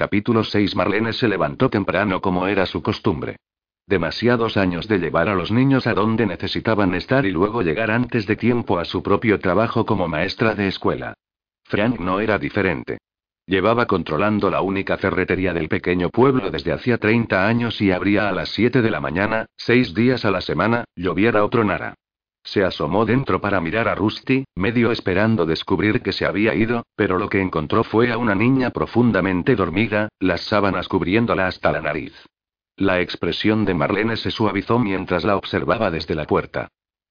Capítulo 6 Marlene se levantó temprano como era su costumbre. Demasiados años de llevar a los niños a donde necesitaban estar y luego llegar antes de tiempo a su propio trabajo como maestra de escuela. Frank no era diferente. Llevaba controlando la única ferretería del pequeño pueblo desde hacía 30 años y abría a las 7 de la mañana, seis días a la semana, lloviera o tronara. Se asomó dentro para mirar a Rusty, medio esperando descubrir que se había ido, pero lo que encontró fue a una niña profundamente dormida, las sábanas cubriéndola hasta la nariz. La expresión de Marlene se suavizó mientras la observaba desde la puerta.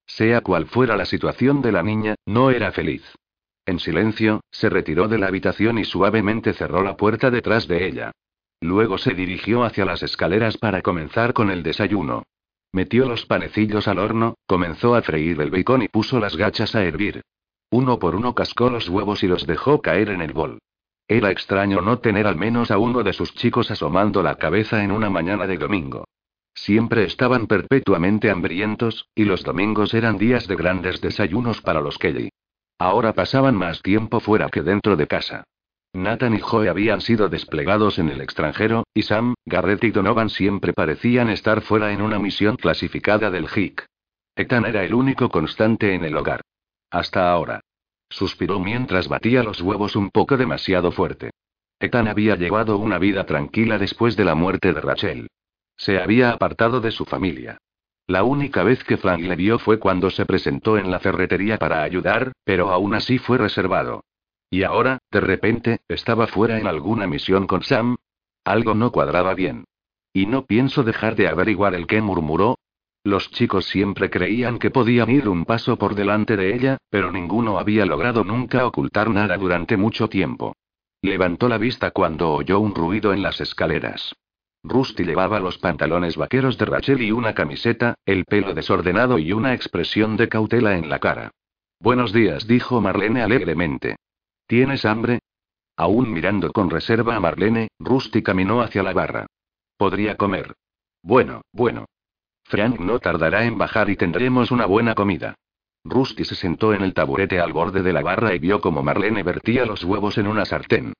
Sea cual fuera la situación de la niña, no era feliz. En silencio, se retiró de la habitación y suavemente cerró la puerta detrás de ella. Luego se dirigió hacia las escaleras para comenzar con el desayuno. Metió los panecillos al horno, comenzó a freír el bacon y puso las gachas a hervir. Uno por uno cascó los huevos y los dejó caer en el bol. Era extraño no tener al menos a uno de sus chicos asomando la cabeza en una mañana de domingo. Siempre estaban perpetuamente hambrientos, y los domingos eran días de grandes desayunos para los Kelly. Ahora pasaban más tiempo fuera que dentro de casa. Nathan y Joe habían sido desplegados en el extranjero, y Sam, Garrett y Donovan siempre parecían estar fuera en una misión clasificada del HIC. Ethan era el único constante en el hogar. Hasta ahora. Suspiró mientras batía los huevos un poco demasiado fuerte. Ethan había llevado una vida tranquila después de la muerte de Rachel. Se había apartado de su familia. La única vez que Frank le vio fue cuando se presentó en la ferretería para ayudar, pero aún así fue reservado. Y ahora, de repente, estaba fuera en alguna misión con Sam. Algo no cuadraba bien. Y no pienso dejar de averiguar el que murmuró. Los chicos siempre creían que podían ir un paso por delante de ella, pero ninguno había logrado nunca ocultar nada durante mucho tiempo. Levantó la vista cuando oyó un ruido en las escaleras. Rusty llevaba los pantalones vaqueros de Rachel y una camiseta, el pelo desordenado y una expresión de cautela en la cara. Buenos días, dijo Marlene alegremente. ¿Tienes hambre? Aún mirando con reserva a Marlene, Rusty caminó hacia la barra. Podría comer. Bueno, bueno. Frank no tardará en bajar y tendremos una buena comida. Rusty se sentó en el taburete al borde de la barra y vio como Marlene vertía los huevos en una sartén.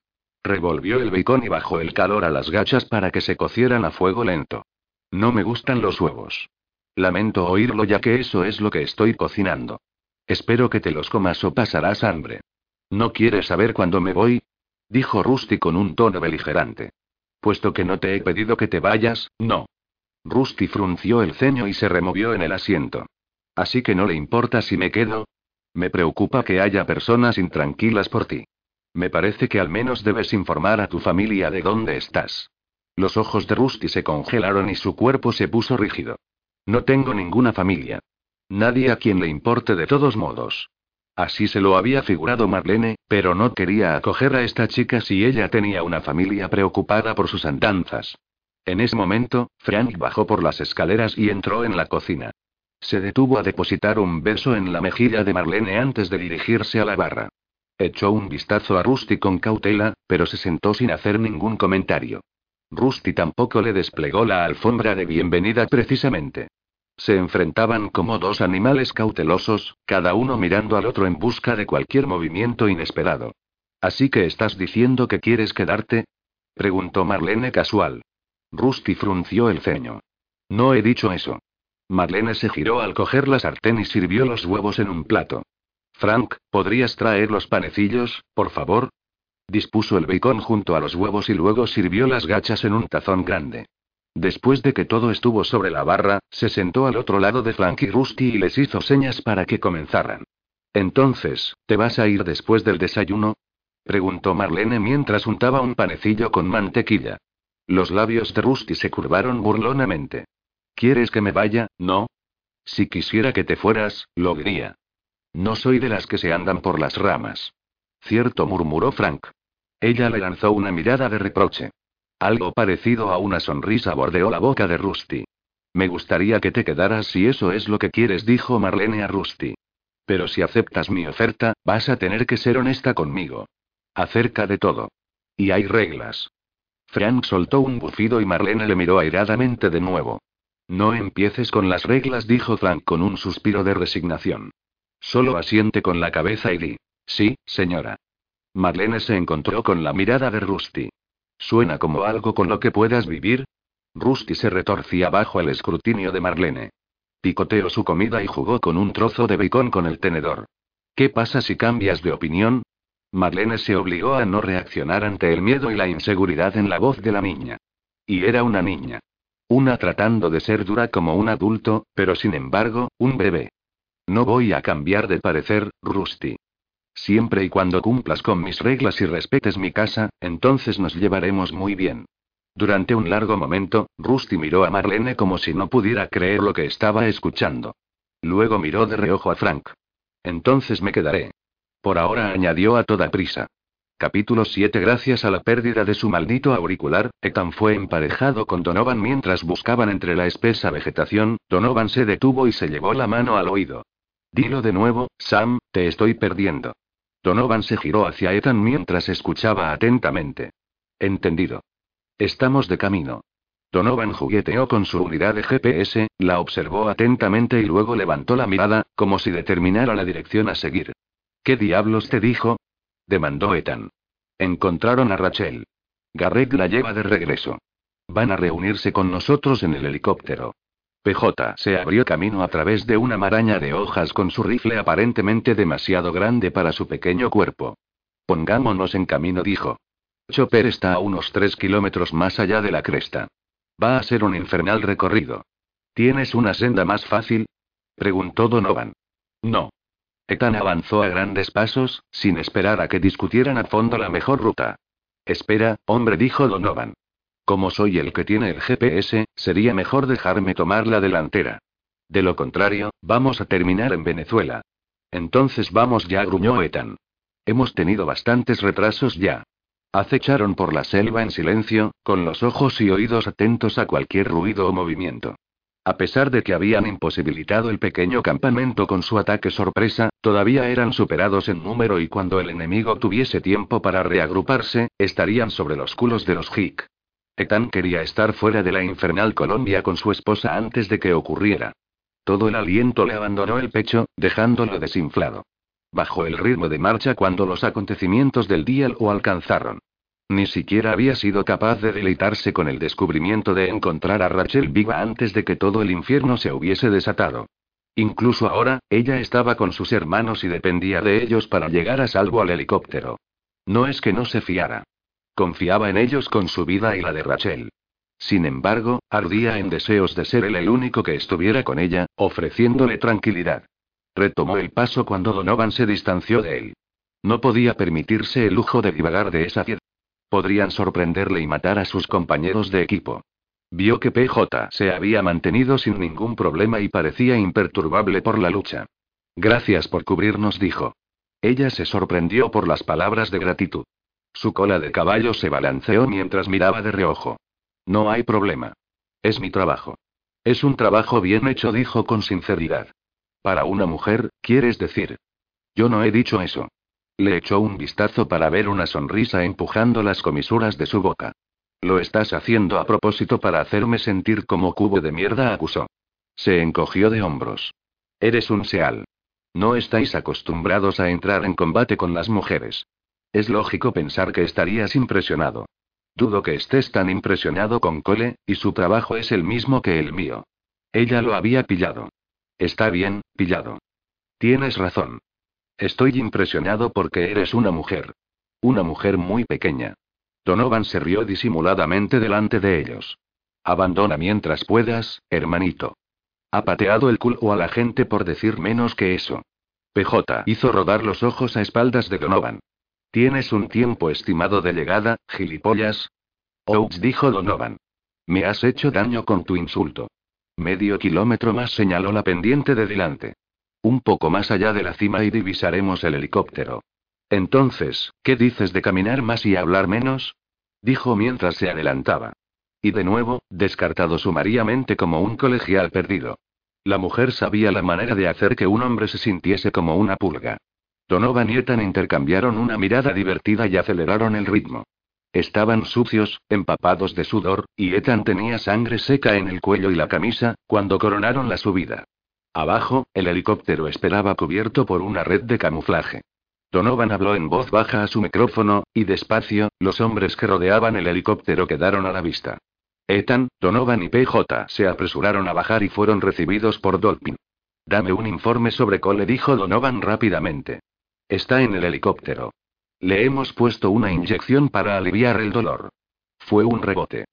Revolvió el bacon y bajó el calor a las gachas para que se cocieran a fuego lento. No me gustan los huevos. Lamento oírlo ya que eso es lo que estoy cocinando. Espero que te los comas o pasarás hambre. ¿No quieres saber cuándo me voy? Dijo Rusty con un tono beligerante. Puesto que no te he pedido que te vayas, no. Rusty frunció el ceño y se removió en el asiento. Así que no le importa si me quedo. Me preocupa que haya personas intranquilas por ti. Me parece que al menos debes informar a tu familia de dónde estás. Los ojos de Rusty se congelaron y su cuerpo se puso rígido. No tengo ninguna familia. Nadie a quien le importe de todos modos. Así se lo había figurado Marlene, pero no quería acoger a esta chica si ella tenía una familia preocupada por sus andanzas. En ese momento, Frank bajó por las escaleras y entró en la cocina. Se detuvo a depositar un beso en la mejilla de Marlene antes de dirigirse a la barra. Echó un vistazo a Rusty con cautela, pero se sentó sin hacer ningún comentario. Rusty tampoco le desplegó la alfombra de bienvenida precisamente. Se enfrentaban como dos animales cautelosos, cada uno mirando al otro en busca de cualquier movimiento inesperado. ¿Así que estás diciendo que quieres quedarte? preguntó Marlene casual. Rusty frunció el ceño. No he dicho eso. Marlene se giró al coger la sartén y sirvió los huevos en un plato. Frank, ¿podrías traer los panecillos, por favor? Dispuso el bacon junto a los huevos y luego sirvió las gachas en un tazón grande. Después de que todo estuvo sobre la barra, se sentó al otro lado de Frank y Rusty y les hizo señas para que comenzaran. Entonces, ¿te vas a ir después del desayuno? preguntó Marlene mientras untaba un panecillo con mantequilla. Los labios de Rusty se curvaron burlonamente. ¿Quieres que me vaya? No. Si quisiera que te fueras, lo diría. No soy de las que se andan por las ramas. Cierto, murmuró Frank. Ella le lanzó una mirada de reproche. Algo parecido a una sonrisa bordeó la boca de Rusty. Me gustaría que te quedaras si eso es lo que quieres, dijo Marlene a Rusty. Pero si aceptas mi oferta, vas a tener que ser honesta conmigo. Acerca de todo. Y hay reglas. Frank soltó un bufido y Marlene le miró airadamente de nuevo. No empieces con las reglas, dijo Frank con un suspiro de resignación. Solo asiente con la cabeza y di. Sí, señora. Marlene se encontró con la mirada de Rusty. ¿Suena como algo con lo que puedas vivir? Rusty se retorcía bajo el escrutinio de Marlene. Picoteó su comida y jugó con un trozo de bacon con el tenedor. ¿Qué pasa si cambias de opinión? Marlene se obligó a no reaccionar ante el miedo y la inseguridad en la voz de la niña. Y era una niña. Una tratando de ser dura como un adulto, pero sin embargo, un bebé. No voy a cambiar de parecer, Rusty. Siempre y cuando cumplas con mis reglas y respetes mi casa, entonces nos llevaremos muy bien. Durante un largo momento, Rusty miró a Marlene como si no pudiera creer lo que estaba escuchando. Luego miró de reojo a Frank. Entonces me quedaré. Por ahora añadió a toda prisa. Capítulo 7 Gracias a la pérdida de su maldito auricular, Ethan fue emparejado con Donovan mientras buscaban entre la espesa vegetación, Donovan se detuvo y se llevó la mano al oído. Dilo de nuevo, Sam, te estoy perdiendo. Donovan se giró hacia Ethan mientras escuchaba atentamente. Entendido. Estamos de camino. Donovan jugueteó con su unidad de GPS, la observó atentamente y luego levantó la mirada, como si determinara la dirección a seguir. ¿Qué diablos te dijo? demandó Ethan. Encontraron a Rachel. Garrett la lleva de regreso. Van a reunirse con nosotros en el helicóptero. PJ se abrió camino a través de una maraña de hojas con su rifle aparentemente demasiado grande para su pequeño cuerpo. Pongámonos en camino, dijo. Chopper está a unos tres kilómetros más allá de la cresta. Va a ser un infernal recorrido. ¿Tienes una senda más fácil? preguntó Donovan. No. Ethan avanzó a grandes pasos, sin esperar a que discutieran a fondo la mejor ruta. Espera, hombre, dijo Donovan. Como soy el que tiene el GPS, sería mejor dejarme tomar la delantera. De lo contrario, vamos a terminar en Venezuela. Entonces vamos ya, gruñó Ethan. Hemos tenido bastantes retrasos ya. Acecharon por la selva en silencio, con los ojos y oídos atentos a cualquier ruido o movimiento. A pesar de que habían imposibilitado el pequeño campamento con su ataque sorpresa, todavía eran superados en número y cuando el enemigo tuviese tiempo para reagruparse, estarían sobre los culos de los Hick. Ethan quería estar fuera de la infernal Colombia con su esposa antes de que ocurriera. Todo el aliento le abandonó el pecho, dejándolo desinflado. Bajó el ritmo de marcha cuando los acontecimientos del día lo alcanzaron. Ni siquiera había sido capaz de deleitarse con el descubrimiento de encontrar a Rachel viva antes de que todo el infierno se hubiese desatado. Incluso ahora, ella estaba con sus hermanos y dependía de ellos para llegar a salvo al helicóptero. No es que no se fiara. Confiaba en ellos con su vida y la de Rachel. Sin embargo, ardía en deseos de ser él el único que estuviera con ella, ofreciéndole tranquilidad. Retomó el paso cuando Donovan se distanció de él. No podía permitirse el lujo de divagar de esa tierra. Podrían sorprenderle y matar a sus compañeros de equipo. Vio que PJ se había mantenido sin ningún problema y parecía imperturbable por la lucha. Gracias por cubrirnos, dijo. Ella se sorprendió por las palabras de gratitud. Su cola de caballo se balanceó mientras miraba de reojo. No hay problema. Es mi trabajo. Es un trabajo bien hecho, dijo con sinceridad. Para una mujer, quieres decir. Yo no he dicho eso. Le echó un vistazo para ver una sonrisa empujando las comisuras de su boca. Lo estás haciendo a propósito para hacerme sentir como cubo de mierda, acusó. Se encogió de hombros. Eres un seal. No estáis acostumbrados a entrar en combate con las mujeres. Es lógico pensar que estarías impresionado. Dudo que estés tan impresionado con Cole, y su trabajo es el mismo que el mío. Ella lo había pillado. Está bien, pillado. Tienes razón. Estoy impresionado porque eres una mujer. Una mujer muy pequeña. Donovan se rió disimuladamente delante de ellos. Abandona mientras puedas, hermanito. Ha pateado el culo a la gente por decir menos que eso. PJ hizo rodar los ojos a espaldas de Donovan. ¿Tienes un tiempo estimado de llegada, gilipollas? Ouch, dijo Donovan. Me has hecho daño con tu insulto. Medio kilómetro más señaló la pendiente de delante. Un poco más allá de la cima y divisaremos el helicóptero. Entonces, ¿qué dices de caminar más y hablar menos? dijo mientras se adelantaba. Y de nuevo, descartado sumariamente como un colegial perdido. La mujer sabía la manera de hacer que un hombre se sintiese como una pulga. Donovan y Ethan intercambiaron una mirada divertida y aceleraron el ritmo. Estaban sucios, empapados de sudor, y Ethan tenía sangre seca en el cuello y la camisa, cuando coronaron la subida. Abajo, el helicóptero esperaba cubierto por una red de camuflaje. Donovan habló en voz baja a su micrófono, y despacio, los hombres que rodeaban el helicóptero quedaron a la vista. Ethan, Donovan y PJ se apresuraron a bajar y fueron recibidos por Dolphin. Dame un informe sobre Cole, dijo Donovan rápidamente. Está en el helicóptero. Le hemos puesto una inyección para aliviar el dolor. Fue un rebote.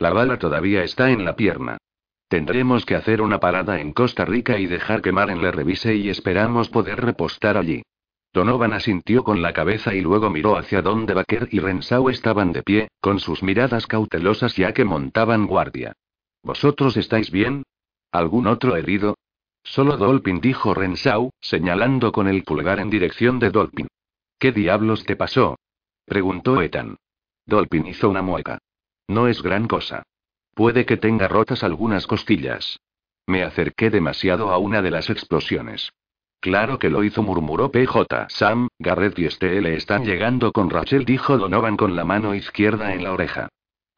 La bala todavía está en la pierna. Tendremos que hacer una parada en Costa Rica y dejar que Maren le revise y esperamos poder repostar allí. Donovan asintió con la cabeza y luego miró hacia donde Baker y Rensau estaban de pie, con sus miradas cautelosas ya que montaban guardia. ¿Vosotros estáis bien? ¿Algún otro herido? Solo Dolphin dijo Rensau, señalando con el pulgar en dirección de Dolphin. ¿Qué diablos te pasó? preguntó Ethan. Dolphin hizo una mueca. No es gran cosa. Puede que tenga rotas algunas costillas. Me acerqué demasiado a una de las explosiones. Claro que lo hizo, murmuró PJ. Sam, Garrett y Estelle están llegando con Rachel, dijo Donovan con la mano izquierda en la oreja.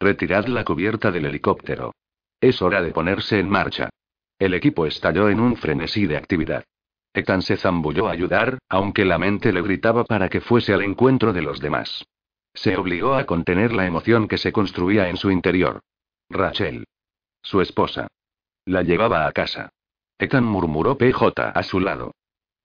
Retirad la cubierta del helicóptero. Es hora de ponerse en marcha. El equipo estalló en un frenesí de actividad. Ethan se zambulló a ayudar, aunque la mente le gritaba para que fuese al encuentro de los demás. Se obligó a contener la emoción que se construía en su interior. Rachel. Su esposa. La llevaba a casa. Ethan murmuró PJ a su lado.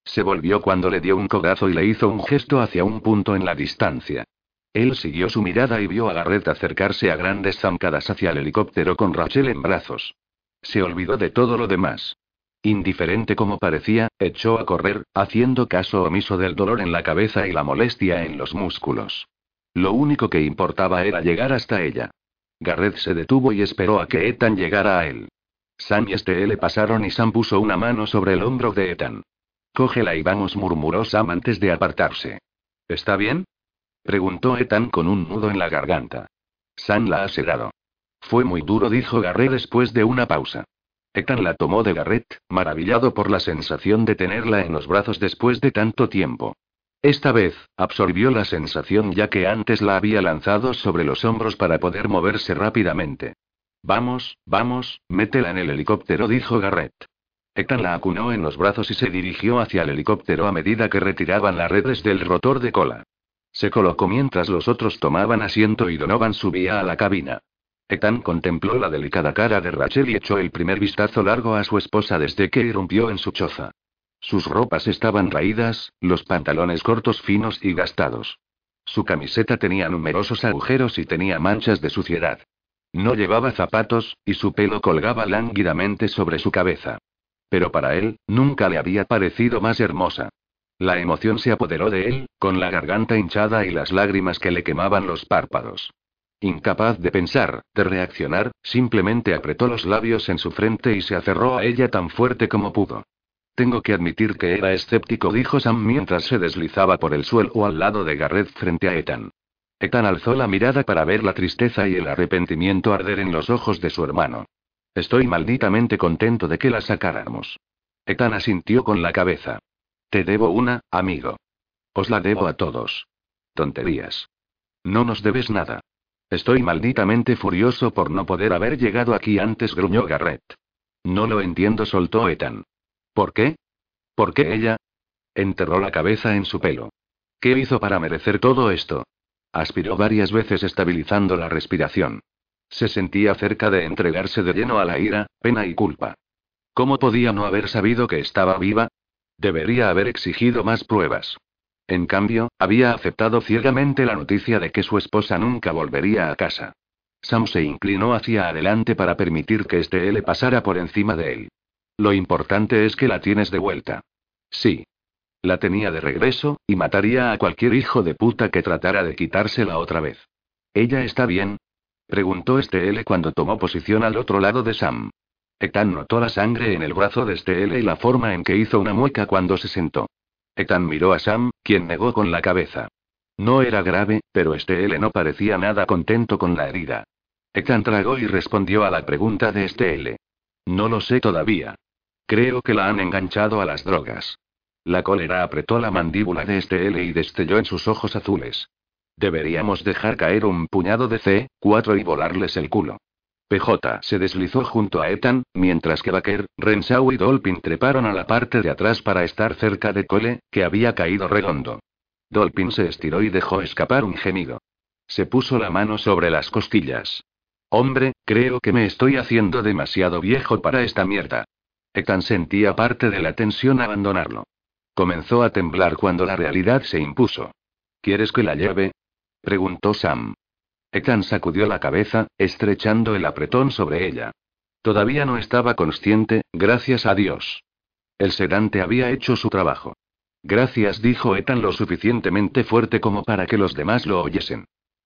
Se volvió cuando le dio un codazo y le hizo un gesto hacia un punto en la distancia. Él siguió su mirada y vio a Garrett acercarse a grandes zancadas hacia el helicóptero con Rachel en brazos. Se olvidó de todo lo demás. Indiferente como parecía, echó a correr, haciendo caso omiso del dolor en la cabeza y la molestia en los músculos. Lo único que importaba era llegar hasta ella. Garrett se detuvo y esperó a que Ethan llegara a él. Sam y Estelle pasaron y Sam puso una mano sobre el hombro de Ethan. Cógela y vamos, murmuró Sam antes de apartarse. ¿Está bien? preguntó Ethan con un nudo en la garganta. Sam la ha sedado. Fue muy duro, dijo Garrett después de una pausa. Ethan la tomó de Garrett, maravillado por la sensación de tenerla en los brazos después de tanto tiempo. Esta vez, absorbió la sensación ya que antes la había lanzado sobre los hombros para poder moverse rápidamente. Vamos, vamos, métela en el helicóptero, dijo Garrett. Ethan la acunó en los brazos y se dirigió hacia el helicóptero a medida que retiraban las redes del rotor de cola. Se colocó mientras los otros tomaban asiento y Donovan subía a la cabina. Ethan contempló la delicada cara de Rachel y echó el primer vistazo largo a su esposa desde que irrumpió en su choza. Sus ropas estaban raídas, los pantalones cortos finos y gastados. Su camiseta tenía numerosos agujeros y tenía manchas de suciedad. No llevaba zapatos, y su pelo colgaba lánguidamente sobre su cabeza. Pero para él, nunca le había parecido más hermosa. La emoción se apoderó de él, con la garganta hinchada y las lágrimas que le quemaban los párpados. Incapaz de pensar, de reaccionar, simplemente apretó los labios en su frente y se aferró a ella tan fuerte como pudo. Tengo que admitir que era escéptico, dijo Sam mientras se deslizaba por el suelo al lado de Garrett frente a Ethan. Ethan alzó la mirada para ver la tristeza y el arrepentimiento arder en los ojos de su hermano. Estoy malditamente contento de que la sacáramos. Ethan asintió con la cabeza. Te debo una, amigo. Os la debo a todos. Tonterías. No nos debes nada. Estoy malditamente furioso por no poder haber llegado aquí antes, gruñó Garrett. No lo entiendo, soltó Ethan. ¿Por qué? ¿Por qué ella? Enterró la cabeza en su pelo. ¿Qué hizo para merecer todo esto? Aspiró varias veces estabilizando la respiración. Se sentía cerca de entregarse de lleno a la ira, pena y culpa. ¿Cómo podía no haber sabido que estaba viva? Debería haber exigido más pruebas. En cambio, había aceptado ciegamente la noticia de que su esposa nunca volvería a casa. Sam se inclinó hacia adelante para permitir que este le pasara por encima de él. Lo importante es que la tienes de vuelta. Sí. La tenía de regreso, y mataría a cualquier hijo de puta que tratara de quitársela otra vez. ¿Ella está bien? Preguntó Estelle cuando tomó posición al otro lado de Sam. Ethan notó la sangre en el brazo de Estelle y la forma en que hizo una mueca cuando se sentó. Ethan miró a Sam, quien negó con la cabeza. No era grave, pero este L no parecía nada contento con la herida. Ethan tragó y respondió a la pregunta de este L. No lo sé todavía. Creo que la han enganchado a las drogas. La cólera apretó la mandíbula de este L y destelló en sus ojos azules. Deberíamos dejar caer un puñado de C4 y volarles el culo. PJ se deslizó junto a Ethan, mientras que Baker, Renshaw y Dolphin treparon a la parte de atrás para estar cerca de Cole, que había caído redondo. Dolphin se estiró y dejó escapar un gemido. Se puso la mano sobre las costillas. Hombre, creo que me estoy haciendo demasiado viejo para esta mierda. Ethan sentía parte de la tensión abandonarlo. Comenzó a temblar cuando la realidad se impuso. ¿Quieres que la lleve? preguntó Sam. Ethan sacudió la cabeza, estrechando el apretón sobre ella. Todavía no estaba consciente, gracias a Dios. El sedante había hecho su trabajo. Gracias, dijo Ethan lo suficientemente fuerte como para que los demás lo oyesen.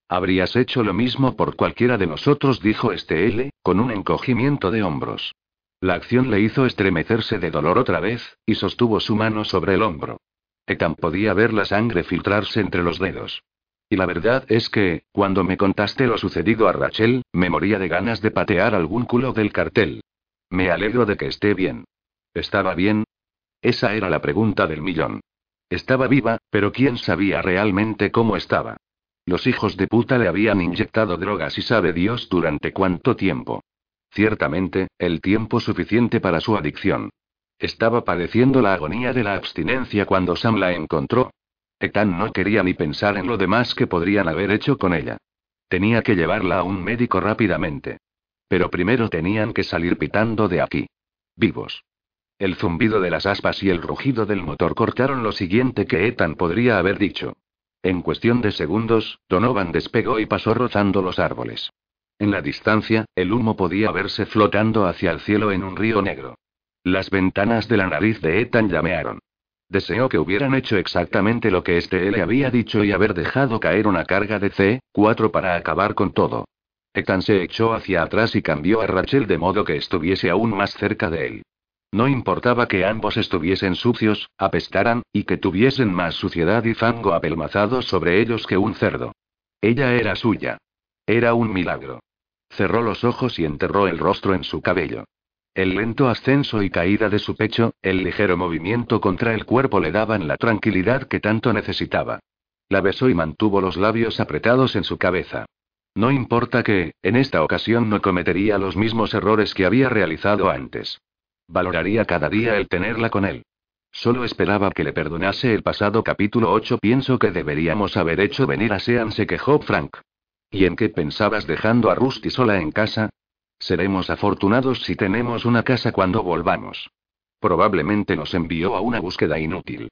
Habrías hecho lo mismo por cualquiera de nosotros, dijo este L, con un encogimiento de hombros. La acción le hizo estremecerse de dolor otra vez, y sostuvo su mano sobre el hombro. Ethan podía ver la sangre filtrarse entre los dedos. Y la verdad es que, cuando me contaste lo sucedido a Rachel, me moría de ganas de patear algún culo del cartel. Me alegro de que esté bien. ¿Estaba bien? Esa era la pregunta del millón. Estaba viva, pero ¿quién sabía realmente cómo estaba? Los hijos de puta le habían inyectado drogas y sabe Dios durante cuánto tiempo. Ciertamente, el tiempo suficiente para su adicción. Estaba padeciendo la agonía de la abstinencia cuando Sam la encontró. Ethan no quería ni pensar en lo demás que podrían haber hecho con ella. Tenía que llevarla a un médico rápidamente. Pero primero tenían que salir pitando de aquí. Vivos. El zumbido de las aspas y el rugido del motor cortaron lo siguiente que Ethan podría haber dicho. En cuestión de segundos, Donovan despegó y pasó rozando los árboles. En la distancia, el humo podía verse flotando hacia el cielo en un río negro. Las ventanas de la nariz de Ethan llamearon. Deseó que hubieran hecho exactamente lo que este le había dicho y haber dejado caer una carga de C4 para acabar con todo. Ethan se echó hacia atrás y cambió a Rachel de modo que estuviese aún más cerca de él. No importaba que ambos estuviesen sucios, apestaran, y que tuviesen más suciedad y fango apelmazado sobre ellos que un cerdo. Ella era suya. Era un milagro. Cerró los ojos y enterró el rostro en su cabello. El lento ascenso y caída de su pecho, el ligero movimiento contra el cuerpo le daban la tranquilidad que tanto necesitaba. La besó y mantuvo los labios apretados en su cabeza. No importa que, en esta ocasión no cometería los mismos errores que había realizado antes. Valoraría cada día el tenerla con él. Solo esperaba que le perdonase el pasado capítulo 8. Pienso que deberíamos haber hecho venir a Sean, se quejó Frank. ¿Y en qué pensabas dejando a Rusty sola en casa? Seremos afortunados si tenemos una casa cuando volvamos. Probablemente nos envió a una búsqueda inútil.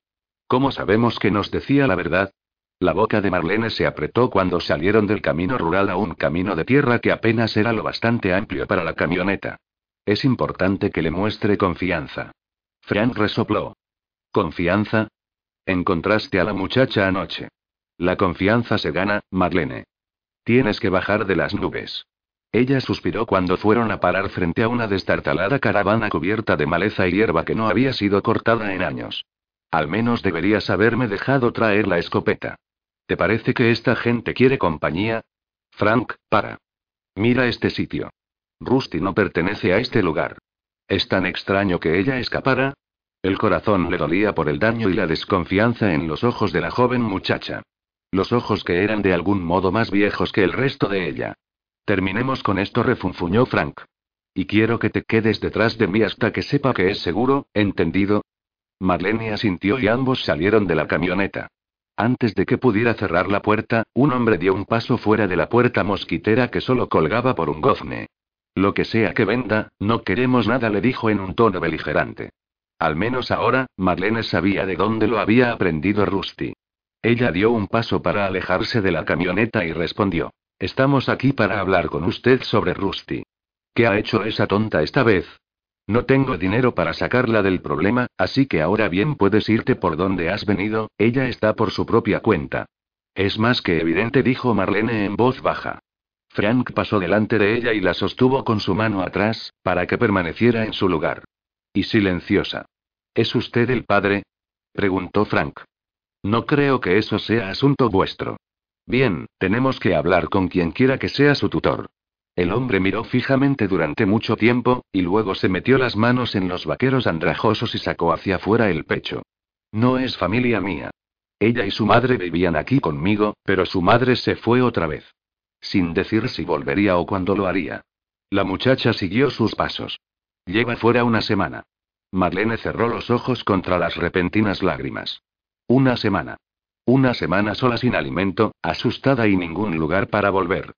¿Cómo sabemos que nos decía la verdad? La boca de Marlene se apretó cuando salieron del camino rural a un camino de tierra que apenas era lo bastante amplio para la camioneta. Es importante que le muestre confianza. Frank resopló. ¿Confianza? Encontraste a la muchacha anoche. La confianza se gana, Marlene. Tienes que bajar de las nubes. Ella suspiró cuando fueron a parar frente a una destartalada caravana cubierta de maleza y hierba que no había sido cortada en años. Al menos deberías haberme dejado traer la escopeta. ¿Te parece que esta gente quiere compañía? Frank, para. Mira este sitio. Rusty no pertenece a este lugar. ¿Es tan extraño que ella escapara? El corazón le dolía por el daño y la desconfianza en los ojos de la joven muchacha. Los ojos que eran de algún modo más viejos que el resto de ella. Terminemos con esto, refunfuñó Frank. Y quiero que te quedes detrás de mí hasta que sepa que es seguro, ¿entendido? Marlene asintió y ambos salieron de la camioneta. Antes de que pudiera cerrar la puerta, un hombre dio un paso fuera de la puerta mosquitera que solo colgaba por un gozne. Lo que sea que venda, no queremos nada, le dijo en un tono beligerante. Al menos ahora, Marlene sabía de dónde lo había aprendido Rusty. Ella dio un paso para alejarse de la camioneta y respondió. Estamos aquí para hablar con usted sobre Rusty. ¿Qué ha hecho esa tonta esta vez? No tengo dinero para sacarla del problema, así que ahora bien puedes irte por donde has venido, ella está por su propia cuenta. Es más que evidente, dijo Marlene en voz baja. Frank pasó delante de ella y la sostuvo con su mano atrás, para que permaneciera en su lugar. Y silenciosa. ¿Es usted el padre? Preguntó Frank. No creo que eso sea asunto vuestro. Bien, tenemos que hablar con quien quiera que sea su tutor. El hombre miró fijamente durante mucho tiempo, y luego se metió las manos en los vaqueros andrajosos y sacó hacia afuera el pecho. No es familia mía. Ella y su madre vivían aquí conmigo, pero su madre se fue otra vez. Sin decir si volvería o cuándo lo haría. La muchacha siguió sus pasos. Lleva fuera una semana. Marlene cerró los ojos contra las repentinas lágrimas. Una semana. Una semana sola sin alimento, asustada y ningún lugar para volver.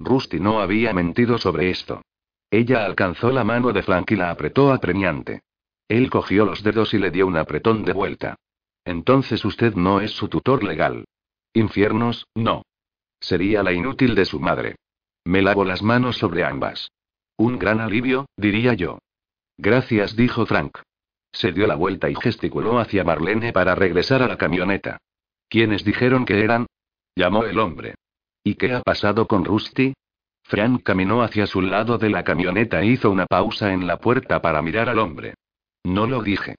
Rusty no había mentido sobre esto. Ella alcanzó la mano de Frank y la apretó apremiante. Él cogió los dedos y le dio un apretón de vuelta. Entonces usted no es su tutor legal. Infiernos, no. Sería la inútil de su madre. Me lavo las manos sobre ambas. Un gran alivio, diría yo. Gracias, dijo Frank. Se dio la vuelta y gesticuló hacia Marlene para regresar a la camioneta. ¿Quiénes dijeron que eran? llamó el hombre. ¿Y qué ha pasado con Rusty? Frank caminó hacia su lado de la camioneta e hizo una pausa en la puerta para mirar al hombre. No lo dije.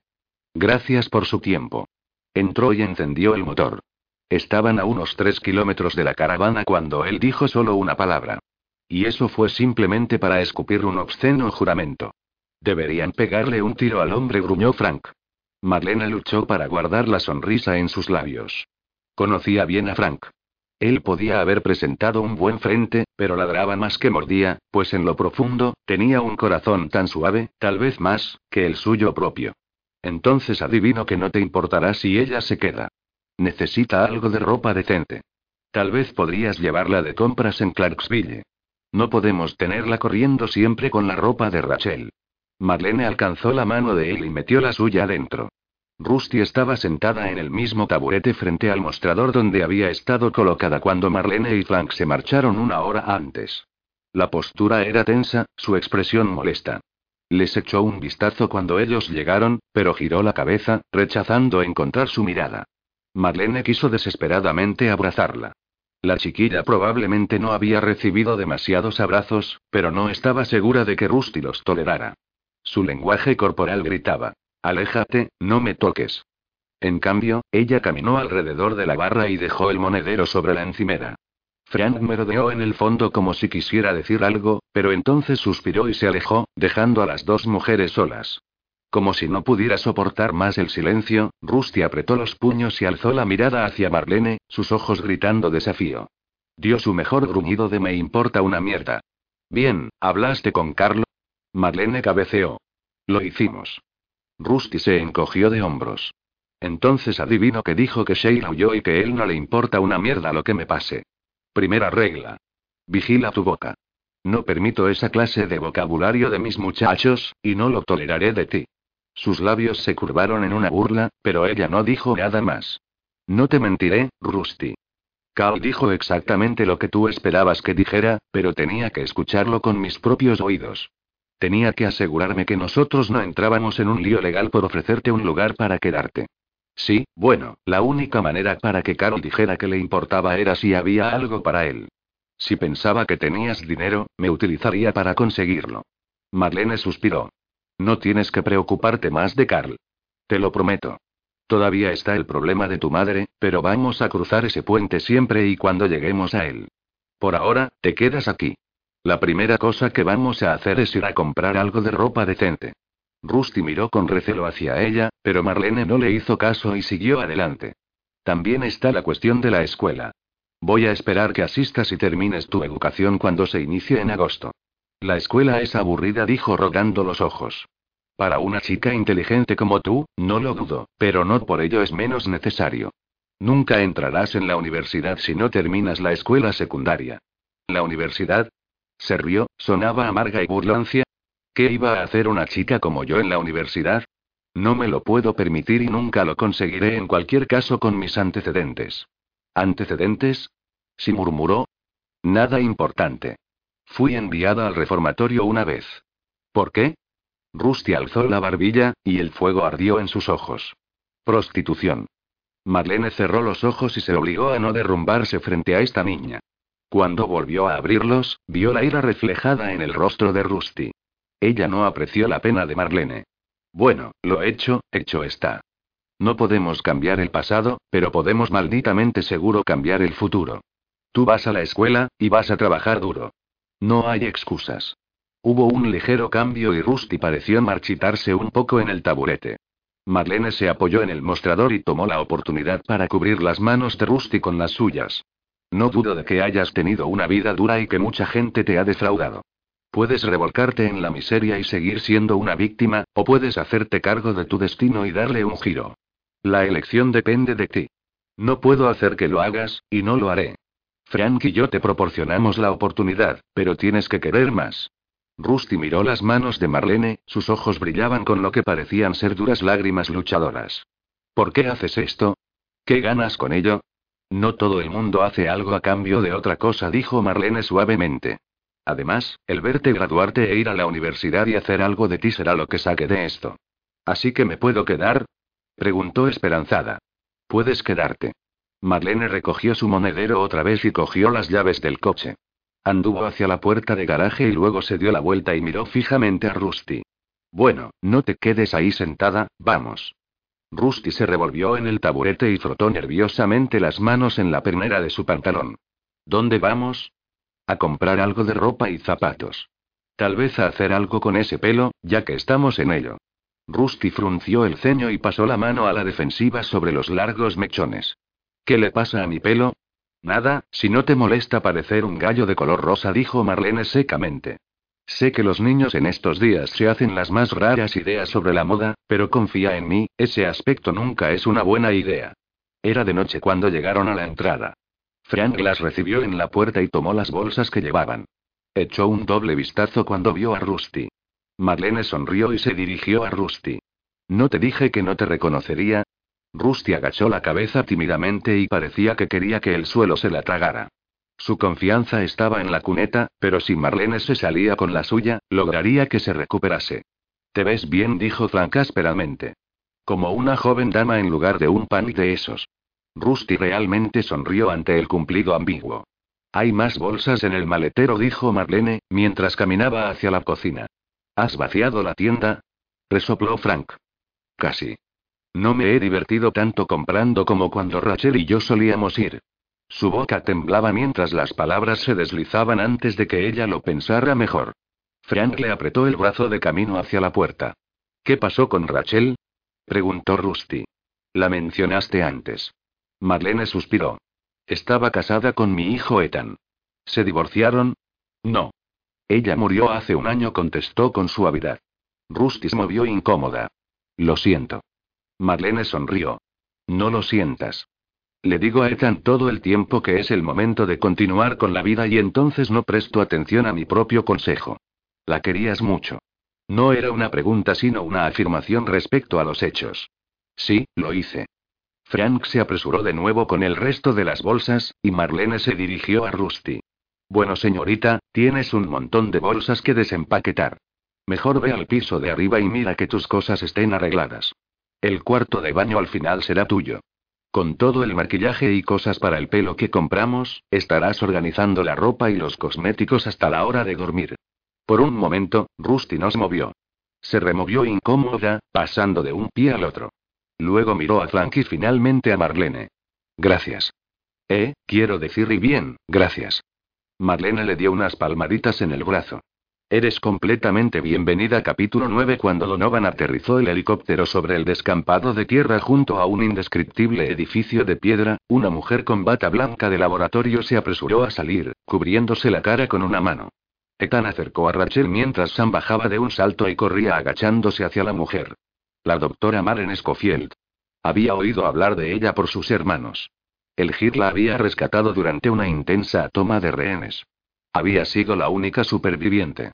Gracias por su tiempo. Entró y encendió el motor. Estaban a unos tres kilómetros de la caravana cuando él dijo solo una palabra. Y eso fue simplemente para escupir un obsceno juramento. Deberían pegarle un tiro al hombre, gruñó Frank. Marlene luchó para guardar la sonrisa en sus labios. Conocía bien a Frank. Él podía haber presentado un buen frente, pero ladraba más que mordía, pues en lo profundo, tenía un corazón tan suave, tal vez más, que el suyo propio. Entonces adivino que no te importará si ella se queda. Necesita algo de ropa decente. Tal vez podrías llevarla de compras en Clarksville. No podemos tenerla corriendo siempre con la ropa de Rachel. Marlene alcanzó la mano de él y metió la suya adentro. Rusty estaba sentada en el mismo taburete frente al mostrador donde había estado colocada cuando Marlene y Frank se marcharon una hora antes. La postura era tensa, su expresión molesta. Les echó un vistazo cuando ellos llegaron, pero giró la cabeza, rechazando encontrar su mirada. Marlene quiso desesperadamente abrazarla. La chiquilla probablemente no había recibido demasiados abrazos, pero no estaba segura de que Rusty los tolerara. Su lenguaje corporal gritaba. Aléjate, no me toques. En cambio, ella caminó alrededor de la barra y dejó el monedero sobre la encimera. Frank merodeó en el fondo como si quisiera decir algo, pero entonces suspiró y se alejó, dejando a las dos mujeres solas. Como si no pudiera soportar más el silencio, Rusty apretó los puños y alzó la mirada hacia Marlene, sus ojos gritando desafío. Dio su mejor gruñido de me importa una mierda. Bien, ¿hablaste con Carlo? Marlene cabeceó. Lo hicimos. Rusty se encogió de hombros. Entonces adivino que dijo que Sheila huyó y que él no le importa una mierda lo que me pase. Primera regla. Vigila tu boca. No permito esa clase de vocabulario de mis muchachos, y no lo toleraré de ti. Sus labios se curvaron en una burla, pero ella no dijo nada más. No te mentiré, Rusty. Carl dijo exactamente lo que tú esperabas que dijera, pero tenía que escucharlo con mis propios oídos. Tenía que asegurarme que nosotros no entrábamos en un lío legal por ofrecerte un lugar para quedarte. Sí, bueno, la única manera para que Carl dijera que le importaba era si había algo para él. Si pensaba que tenías dinero, me utilizaría para conseguirlo. Marlene suspiró. No tienes que preocuparte más de Carl. Te lo prometo. Todavía está el problema de tu madre, pero vamos a cruzar ese puente siempre y cuando lleguemos a él. Por ahora, te quedas aquí. La primera cosa que vamos a hacer es ir a comprar algo de ropa decente. Rusty miró con recelo hacia ella, pero Marlene no le hizo caso y siguió adelante. También está la cuestión de la escuela. Voy a esperar que asistas y termines tu educación cuando se inicie en agosto. La escuela es aburrida, dijo rogando los ojos. Para una chica inteligente como tú, no lo dudo, pero no por ello es menos necesario. Nunca entrarás en la universidad si no terminas la escuela secundaria. ¿La universidad? Se rió, sonaba amarga y burlancia. ¿Qué iba a hacer una chica como yo en la universidad? No me lo puedo permitir y nunca lo conseguiré en cualquier caso con mis antecedentes. ¿Antecedentes? Sí murmuró. Nada importante. Fui enviada al reformatorio una vez. ¿Por qué? Rusty alzó la barbilla, y el fuego ardió en sus ojos. Prostitución. Marlene cerró los ojos y se obligó a no derrumbarse frente a esta niña. Cuando volvió a abrirlos, vio la ira reflejada en el rostro de Rusty. Ella no apreció la pena de Marlene. Bueno, lo hecho, hecho está. No podemos cambiar el pasado, pero podemos malditamente seguro cambiar el futuro. Tú vas a la escuela, y vas a trabajar duro. No hay excusas. Hubo un ligero cambio y Rusty pareció marchitarse un poco en el taburete. Marlene se apoyó en el mostrador y tomó la oportunidad para cubrir las manos de Rusty con las suyas. No dudo de que hayas tenido una vida dura y que mucha gente te ha defraudado. Puedes revolcarte en la miseria y seguir siendo una víctima, o puedes hacerte cargo de tu destino y darle un giro. La elección depende de ti. No puedo hacer que lo hagas, y no lo haré. Frank y yo te proporcionamos la oportunidad, pero tienes que querer más. Rusty miró las manos de Marlene, sus ojos brillaban con lo que parecían ser duras lágrimas luchadoras. ¿Por qué haces esto? ¿Qué ganas con ello? No todo el mundo hace algo a cambio de otra cosa, dijo Marlene suavemente. Además, el verte graduarte e ir a la universidad y hacer algo de ti será lo que saque de esto. ¿Así que me puedo quedar? preguntó esperanzada. Puedes quedarte. Marlene recogió su monedero otra vez y cogió las llaves del coche. Anduvo hacia la puerta de garaje y luego se dio la vuelta y miró fijamente a Rusty. Bueno, no te quedes ahí sentada, vamos. Rusty se revolvió en el taburete y frotó nerviosamente las manos en la pernera de su pantalón. ¿Dónde vamos? A comprar algo de ropa y zapatos. Tal vez a hacer algo con ese pelo, ya que estamos en ello. Rusty frunció el ceño y pasó la mano a la defensiva sobre los largos mechones. ¿Qué le pasa a mi pelo? Nada, si no te molesta parecer un gallo de color rosa, dijo Marlene secamente. Sé que los niños en estos días se hacen las más raras ideas sobre la moda, pero confía en mí, ese aspecto nunca es una buena idea. Era de noche cuando llegaron a la entrada. Frank las recibió en la puerta y tomó las bolsas que llevaban. Echó un doble vistazo cuando vio a Rusty. Marlene sonrió y se dirigió a Rusty. ¿No te dije que no te reconocería? Rusty agachó la cabeza tímidamente y parecía que quería que el suelo se la tragara. Su confianza estaba en la cuneta, pero si Marlene se salía con la suya, lograría que se recuperase. Te ves bien, dijo Frank ásperamente. Como una joven dama en lugar de un pan de esos. Rusty realmente sonrió ante el cumplido ambiguo. Hay más bolsas en el maletero, dijo Marlene, mientras caminaba hacia la cocina. ¿Has vaciado la tienda? resopló Frank. Casi. No me he divertido tanto comprando como cuando Rachel y yo solíamos ir. Su boca temblaba mientras las palabras se deslizaban antes de que ella lo pensara mejor. Frank le apretó el brazo de camino hacia la puerta. ¿Qué pasó con Rachel? preguntó Rusty. La mencionaste antes. Marlene suspiró. Estaba casada con mi hijo Ethan. ¿Se divorciaron? No. Ella murió hace un año, contestó con suavidad. Rusty se movió incómoda. Lo siento. Marlene sonrió. No lo sientas. Le digo a Ethan todo el tiempo que es el momento de continuar con la vida y entonces no presto atención a mi propio consejo. La querías mucho. No era una pregunta sino una afirmación respecto a los hechos. Sí, lo hice. Frank se apresuró de nuevo con el resto de las bolsas, y Marlene se dirigió a Rusty. Bueno, señorita, tienes un montón de bolsas que desempaquetar. Mejor ve al piso de arriba y mira que tus cosas estén arregladas. El cuarto de baño al final será tuyo. Con todo el maquillaje y cosas para el pelo que compramos, estarás organizando la ropa y los cosméticos hasta la hora de dormir. Por un momento, Rusty no se movió. Se removió incómoda, pasando de un pie al otro. Luego miró a Frank y finalmente a Marlene. Gracias. Eh, quiero decir y bien, gracias. Marlene le dio unas palmaditas en el brazo. Eres completamente bienvenida. Capítulo 9 Cuando Donovan aterrizó el helicóptero sobre el descampado de tierra junto a un indescriptible edificio de piedra, una mujer con bata blanca de laboratorio se apresuró a salir, cubriéndose la cara con una mano. Ethan acercó a Rachel mientras Sam bajaba de un salto y corría agachándose hacia la mujer. La doctora Maren Scofield. Había oído hablar de ella por sus hermanos. El GIR la había rescatado durante una intensa toma de rehenes. Había sido la única superviviente.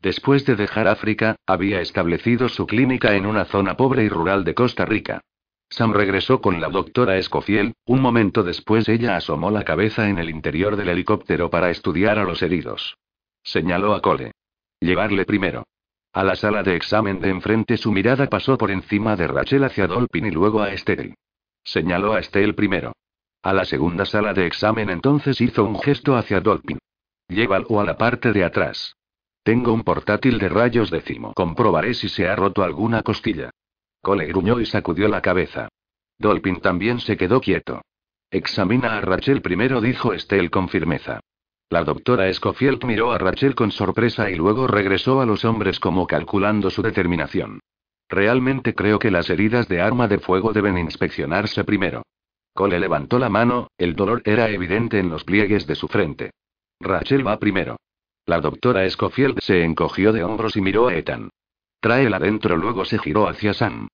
Después de dejar África, había establecido su clínica en una zona pobre y rural de Costa Rica. Sam regresó con la doctora Escofiel, un momento después ella asomó la cabeza en el interior del helicóptero para estudiar a los heridos. Señaló a Cole. Llevarle primero. A la sala de examen de enfrente su mirada pasó por encima de Rachel hacia Dolphin y luego a Estelle. Señaló a Estelle primero. A la segunda sala de examen entonces hizo un gesto hacia Dolphin. Llévalo a la parte de atrás. Tengo un portátil de rayos décimo. Comprobaré si se ha roto alguna costilla. Cole gruñó y sacudió la cabeza. Dolphin también se quedó quieto. Examina a Rachel primero, dijo Estelle con firmeza. La doctora Scofield miró a Rachel con sorpresa y luego regresó a los hombres como calculando su determinación. Realmente creo que las heridas de arma de fuego deben inspeccionarse primero. Cole levantó la mano, el dolor era evidente en los pliegues de su frente. Rachel va primero. La doctora Scofield se encogió de hombros y miró a Ethan. Tráela dentro, luego se giró hacia Sam.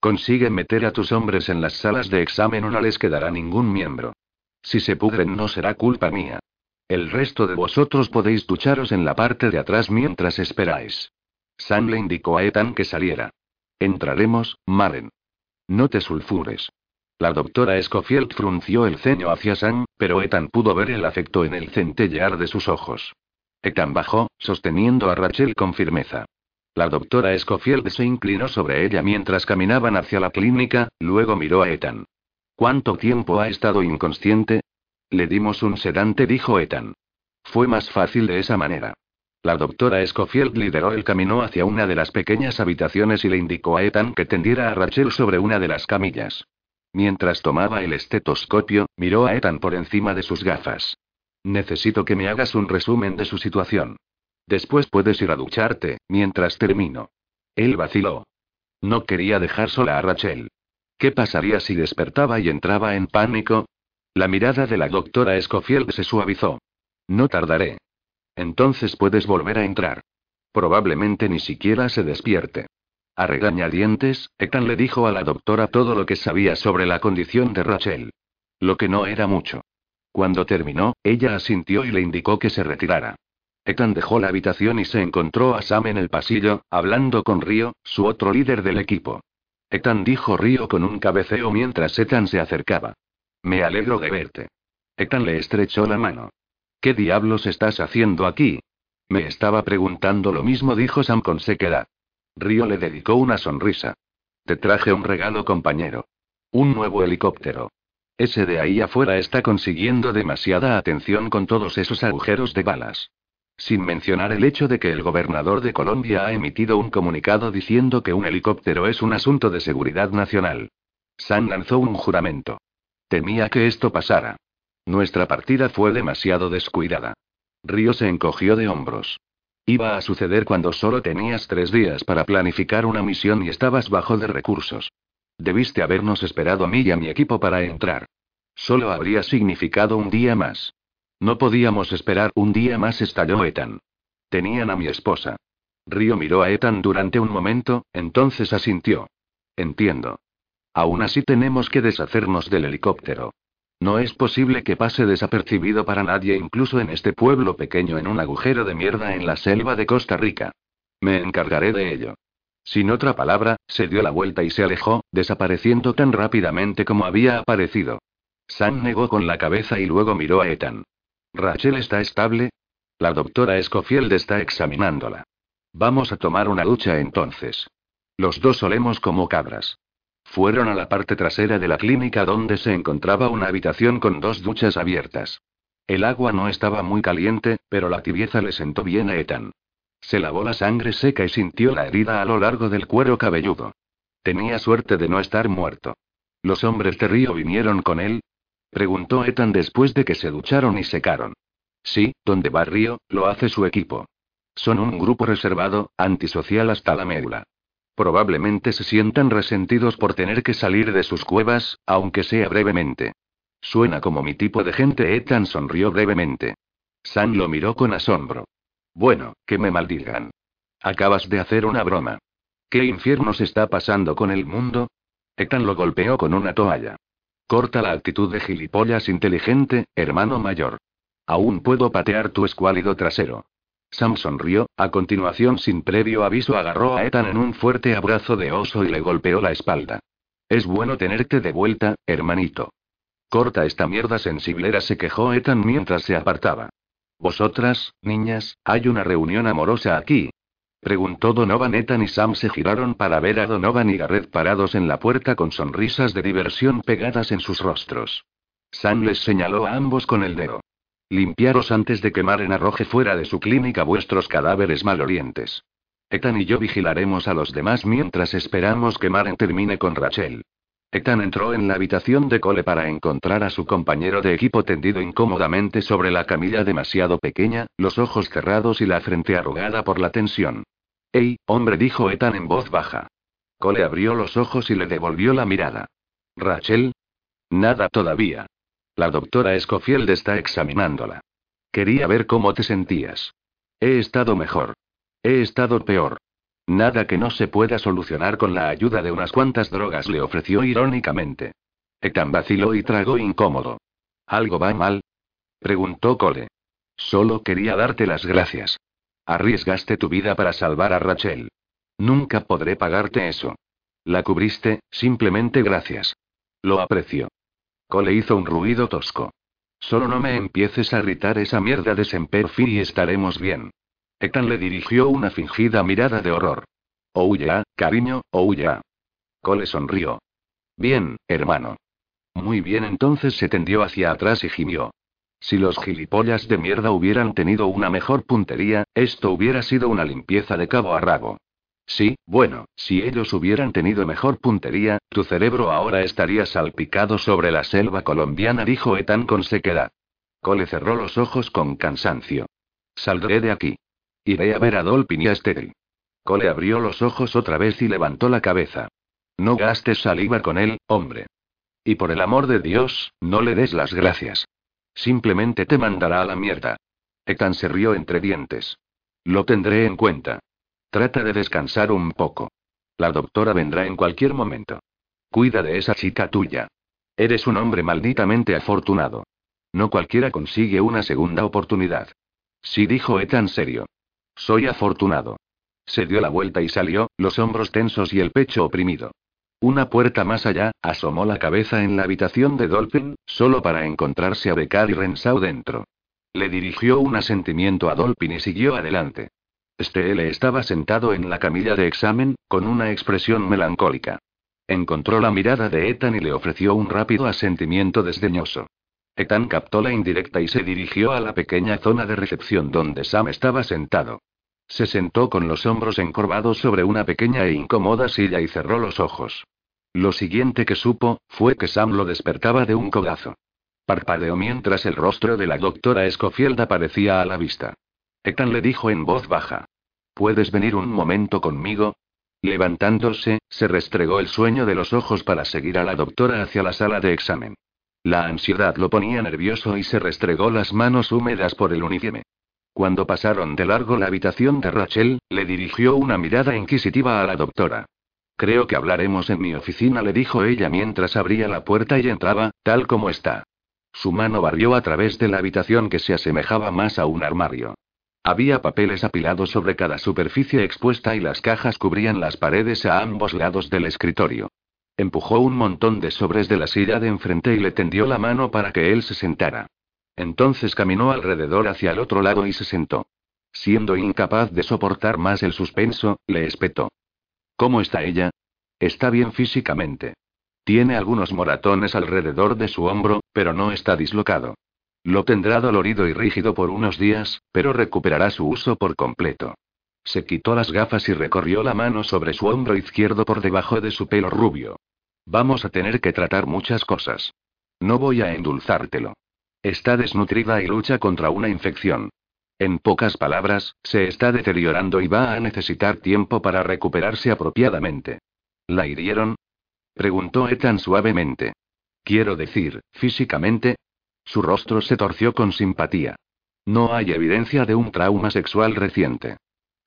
Consigue meter a tus hombres en las salas de examen o no les quedará ningún miembro. Si se pudren no será culpa mía. El resto de vosotros podéis ducharos en la parte de atrás mientras esperáis. Sam le indicó a Ethan que saliera. Entraremos, Maren. No te sulfures. La doctora Scofield frunció el ceño hacia Sam, pero Ethan pudo ver el afecto en el centellear de sus ojos. Ethan bajó, sosteniendo a Rachel con firmeza. La doctora Scofield se inclinó sobre ella mientras caminaban hacia la clínica, luego miró a Ethan. ¿Cuánto tiempo ha estado inconsciente? Le dimos un sedante, dijo Ethan. Fue más fácil de esa manera. La doctora Scofield lideró el camino hacia una de las pequeñas habitaciones y le indicó a Ethan que tendiera a Rachel sobre una de las camillas. Mientras tomaba el estetoscopio, miró a Ethan por encima de sus gafas. Necesito que me hagas un resumen de su situación. Después puedes ir a ducharte, mientras termino. Él vaciló. No quería dejar sola a Rachel. ¿Qué pasaría si despertaba y entraba en pánico? La mirada de la doctora Scofield se suavizó. No tardaré. Entonces puedes volver a entrar. Probablemente ni siquiera se despierte. A regañadientes, Ethan le dijo a la doctora todo lo que sabía sobre la condición de Rachel. Lo que no era mucho. Cuando terminó, ella asintió y le indicó que se retirara. Ethan dejó la habitación y se encontró a Sam en el pasillo, hablando con Río, su otro líder del equipo. Ethan dijo Río con un cabeceo mientras Ethan se acercaba. Me alegro de verte. Ethan le estrechó la mano. ¿Qué diablos estás haciendo aquí? Me estaba preguntando lo mismo, dijo Sam con sequedad. Río le dedicó una sonrisa. Te traje un regalo, compañero. Un nuevo helicóptero. Ese de ahí afuera está consiguiendo demasiada atención con todos esos agujeros de balas. Sin mencionar el hecho de que el gobernador de Colombia ha emitido un comunicado diciendo que un helicóptero es un asunto de seguridad nacional. Sam lanzó un juramento. Temía que esto pasara. Nuestra partida fue demasiado descuidada. Río se encogió de hombros. Iba a suceder cuando solo tenías tres días para planificar una misión y estabas bajo de recursos. Debiste habernos esperado a mí y a mi equipo para entrar. Solo habría significado un día más. No podíamos esperar un día más, estalló Ethan. Tenían a mi esposa. Río miró a Ethan durante un momento, entonces asintió. Entiendo. Aún así tenemos que deshacernos del helicóptero. No es posible que pase desapercibido para nadie, incluso en este pueblo pequeño en un agujero de mierda en la selva de Costa Rica. Me encargaré de ello. Sin otra palabra, se dio la vuelta y se alejó, desapareciendo tan rápidamente como había aparecido. Sam negó con la cabeza y luego miró a Ethan. ¿Rachel está estable? La doctora Escofield está examinándola. Vamos a tomar una ducha entonces. Los dos olemos como cabras. Fueron a la parte trasera de la clínica donde se encontraba una habitación con dos duchas abiertas. El agua no estaba muy caliente, pero la tibieza le sentó bien a Ethan. Se lavó la sangre seca y sintió la herida a lo largo del cuero cabelludo. Tenía suerte de no estar muerto. Los hombres de Río vinieron con él, Preguntó Ethan después de que se ducharon y secaron. Sí, donde va Río, lo hace su equipo. Son un grupo reservado, antisocial hasta la médula. Probablemente se sientan resentidos por tener que salir de sus cuevas, aunque sea brevemente. Suena como mi tipo de gente. Ethan sonrió brevemente. Sam lo miró con asombro. Bueno, que me maldigan. Acabas de hacer una broma. ¿Qué infiernos está pasando con el mundo? Ethan lo golpeó con una toalla. Corta la actitud de gilipollas inteligente, hermano mayor. Aún puedo patear tu escuálido trasero. Sam sonrió, a continuación sin previo aviso agarró a Ethan en un fuerte abrazo de oso y le golpeó la espalda. Es bueno tenerte de vuelta, hermanito. Corta esta mierda sensiblera, se quejó Ethan mientras se apartaba. Vosotras, niñas, hay una reunión amorosa aquí, Preguntó Donovan. Ethan y Sam se giraron para ver a Donovan y Garrett parados en la puerta con sonrisas de diversión pegadas en sus rostros. Sam les señaló a ambos con el dedo. Limpiaros antes de que Maren arroje fuera de su clínica vuestros cadáveres malorientes. Ethan y yo vigilaremos a los demás mientras esperamos que Maren termine con Rachel. Ethan entró en la habitación de Cole para encontrar a su compañero de equipo tendido incómodamente sobre la camilla demasiado pequeña, los ojos cerrados y la frente arrugada por la tensión. ¡Ey, hombre! dijo Ethan en voz baja. Cole abrió los ojos y le devolvió la mirada. ¿Rachel? Nada todavía. La doctora Escofield está examinándola. Quería ver cómo te sentías. He estado mejor. He estado peor. Nada que no se pueda solucionar con la ayuda de unas cuantas drogas, le ofreció irónicamente. Ethan vaciló y tragó incómodo. ¿Algo va mal? preguntó Cole. Solo quería darte las gracias. Arriesgaste tu vida para salvar a Rachel. Nunca podré pagarte eso. La cubriste, simplemente gracias. Lo aprecio. Cole hizo un ruido tosco. Solo no me empieces a gritar esa mierda de Semperfi y estaremos bien. Ethan le dirigió una fingida mirada de horror. Oh ya, cariño, oh ya. Cole sonrió. Bien, hermano. Muy bien, entonces se tendió hacia atrás y gimió. Si los gilipollas de mierda hubieran tenido una mejor puntería, esto hubiera sido una limpieza de cabo a rabo. Sí, bueno, si ellos hubieran tenido mejor puntería, tu cerebro ahora estaría salpicado sobre la selva colombiana, dijo Ethan con sequedad. Cole cerró los ojos con cansancio. Saldré de aquí. Iré a ver a Dolphin y a. Cole abrió los ojos otra vez y levantó la cabeza. No gastes saliva con él, hombre. Y por el amor de Dios, no le des las gracias. Simplemente te mandará a la mierda. Ethan se rió entre dientes. Lo tendré en cuenta. Trata de descansar un poco. La doctora vendrá en cualquier momento. Cuida de esa chica tuya. Eres un hombre malditamente afortunado. No cualquiera consigue una segunda oportunidad. Sí dijo Ethan serio. Soy afortunado. Se dio la vuelta y salió, los hombros tensos y el pecho oprimido. Una puerta más allá, asomó la cabeza en la habitación de Dolphin, solo para encontrarse a Becar y Rensau dentro. Le dirigió un asentimiento a Dolphin y siguió adelante. Stele estaba sentado en la camilla de examen, con una expresión melancólica. Encontró la mirada de Ethan y le ofreció un rápido asentimiento desdeñoso. Ethan captó la indirecta y se dirigió a la pequeña zona de recepción donde Sam estaba sentado. Se sentó con los hombros encorvados sobre una pequeña e incómoda silla y cerró los ojos. Lo siguiente que supo, fue que Sam lo despertaba de un codazo. Parpadeó mientras el rostro de la doctora Escofield aparecía a la vista. Ethan le dijo en voz baja. ¿Puedes venir un momento conmigo? Levantándose, se restregó el sueño de los ojos para seguir a la doctora hacia la sala de examen. La ansiedad lo ponía nervioso y se restregó las manos húmedas por el uniforme. Cuando pasaron de largo la habitación de Rachel, le dirigió una mirada inquisitiva a la doctora. Creo que hablaremos en mi oficina, le dijo ella mientras abría la puerta y entraba, tal como está. Su mano barrió a través de la habitación que se asemejaba más a un armario. Había papeles apilados sobre cada superficie expuesta y las cajas cubrían las paredes a ambos lados del escritorio. Empujó un montón de sobres de la silla de enfrente y le tendió la mano para que él se sentara. Entonces caminó alrededor hacia el otro lado y se sentó. Siendo incapaz de soportar más el suspenso, le espetó. ¿Cómo está ella? Está bien físicamente. Tiene algunos moratones alrededor de su hombro, pero no está dislocado. Lo tendrá dolorido y rígido por unos días, pero recuperará su uso por completo. Se quitó las gafas y recorrió la mano sobre su hombro izquierdo por debajo de su pelo rubio. Vamos a tener que tratar muchas cosas. No voy a endulzártelo. Está desnutrida y lucha contra una infección. En pocas palabras, se está deteriorando y va a necesitar tiempo para recuperarse apropiadamente. ¿La hirieron? Preguntó Ethan suavemente. Quiero decir, físicamente. Su rostro se torció con simpatía. No hay evidencia de un trauma sexual reciente.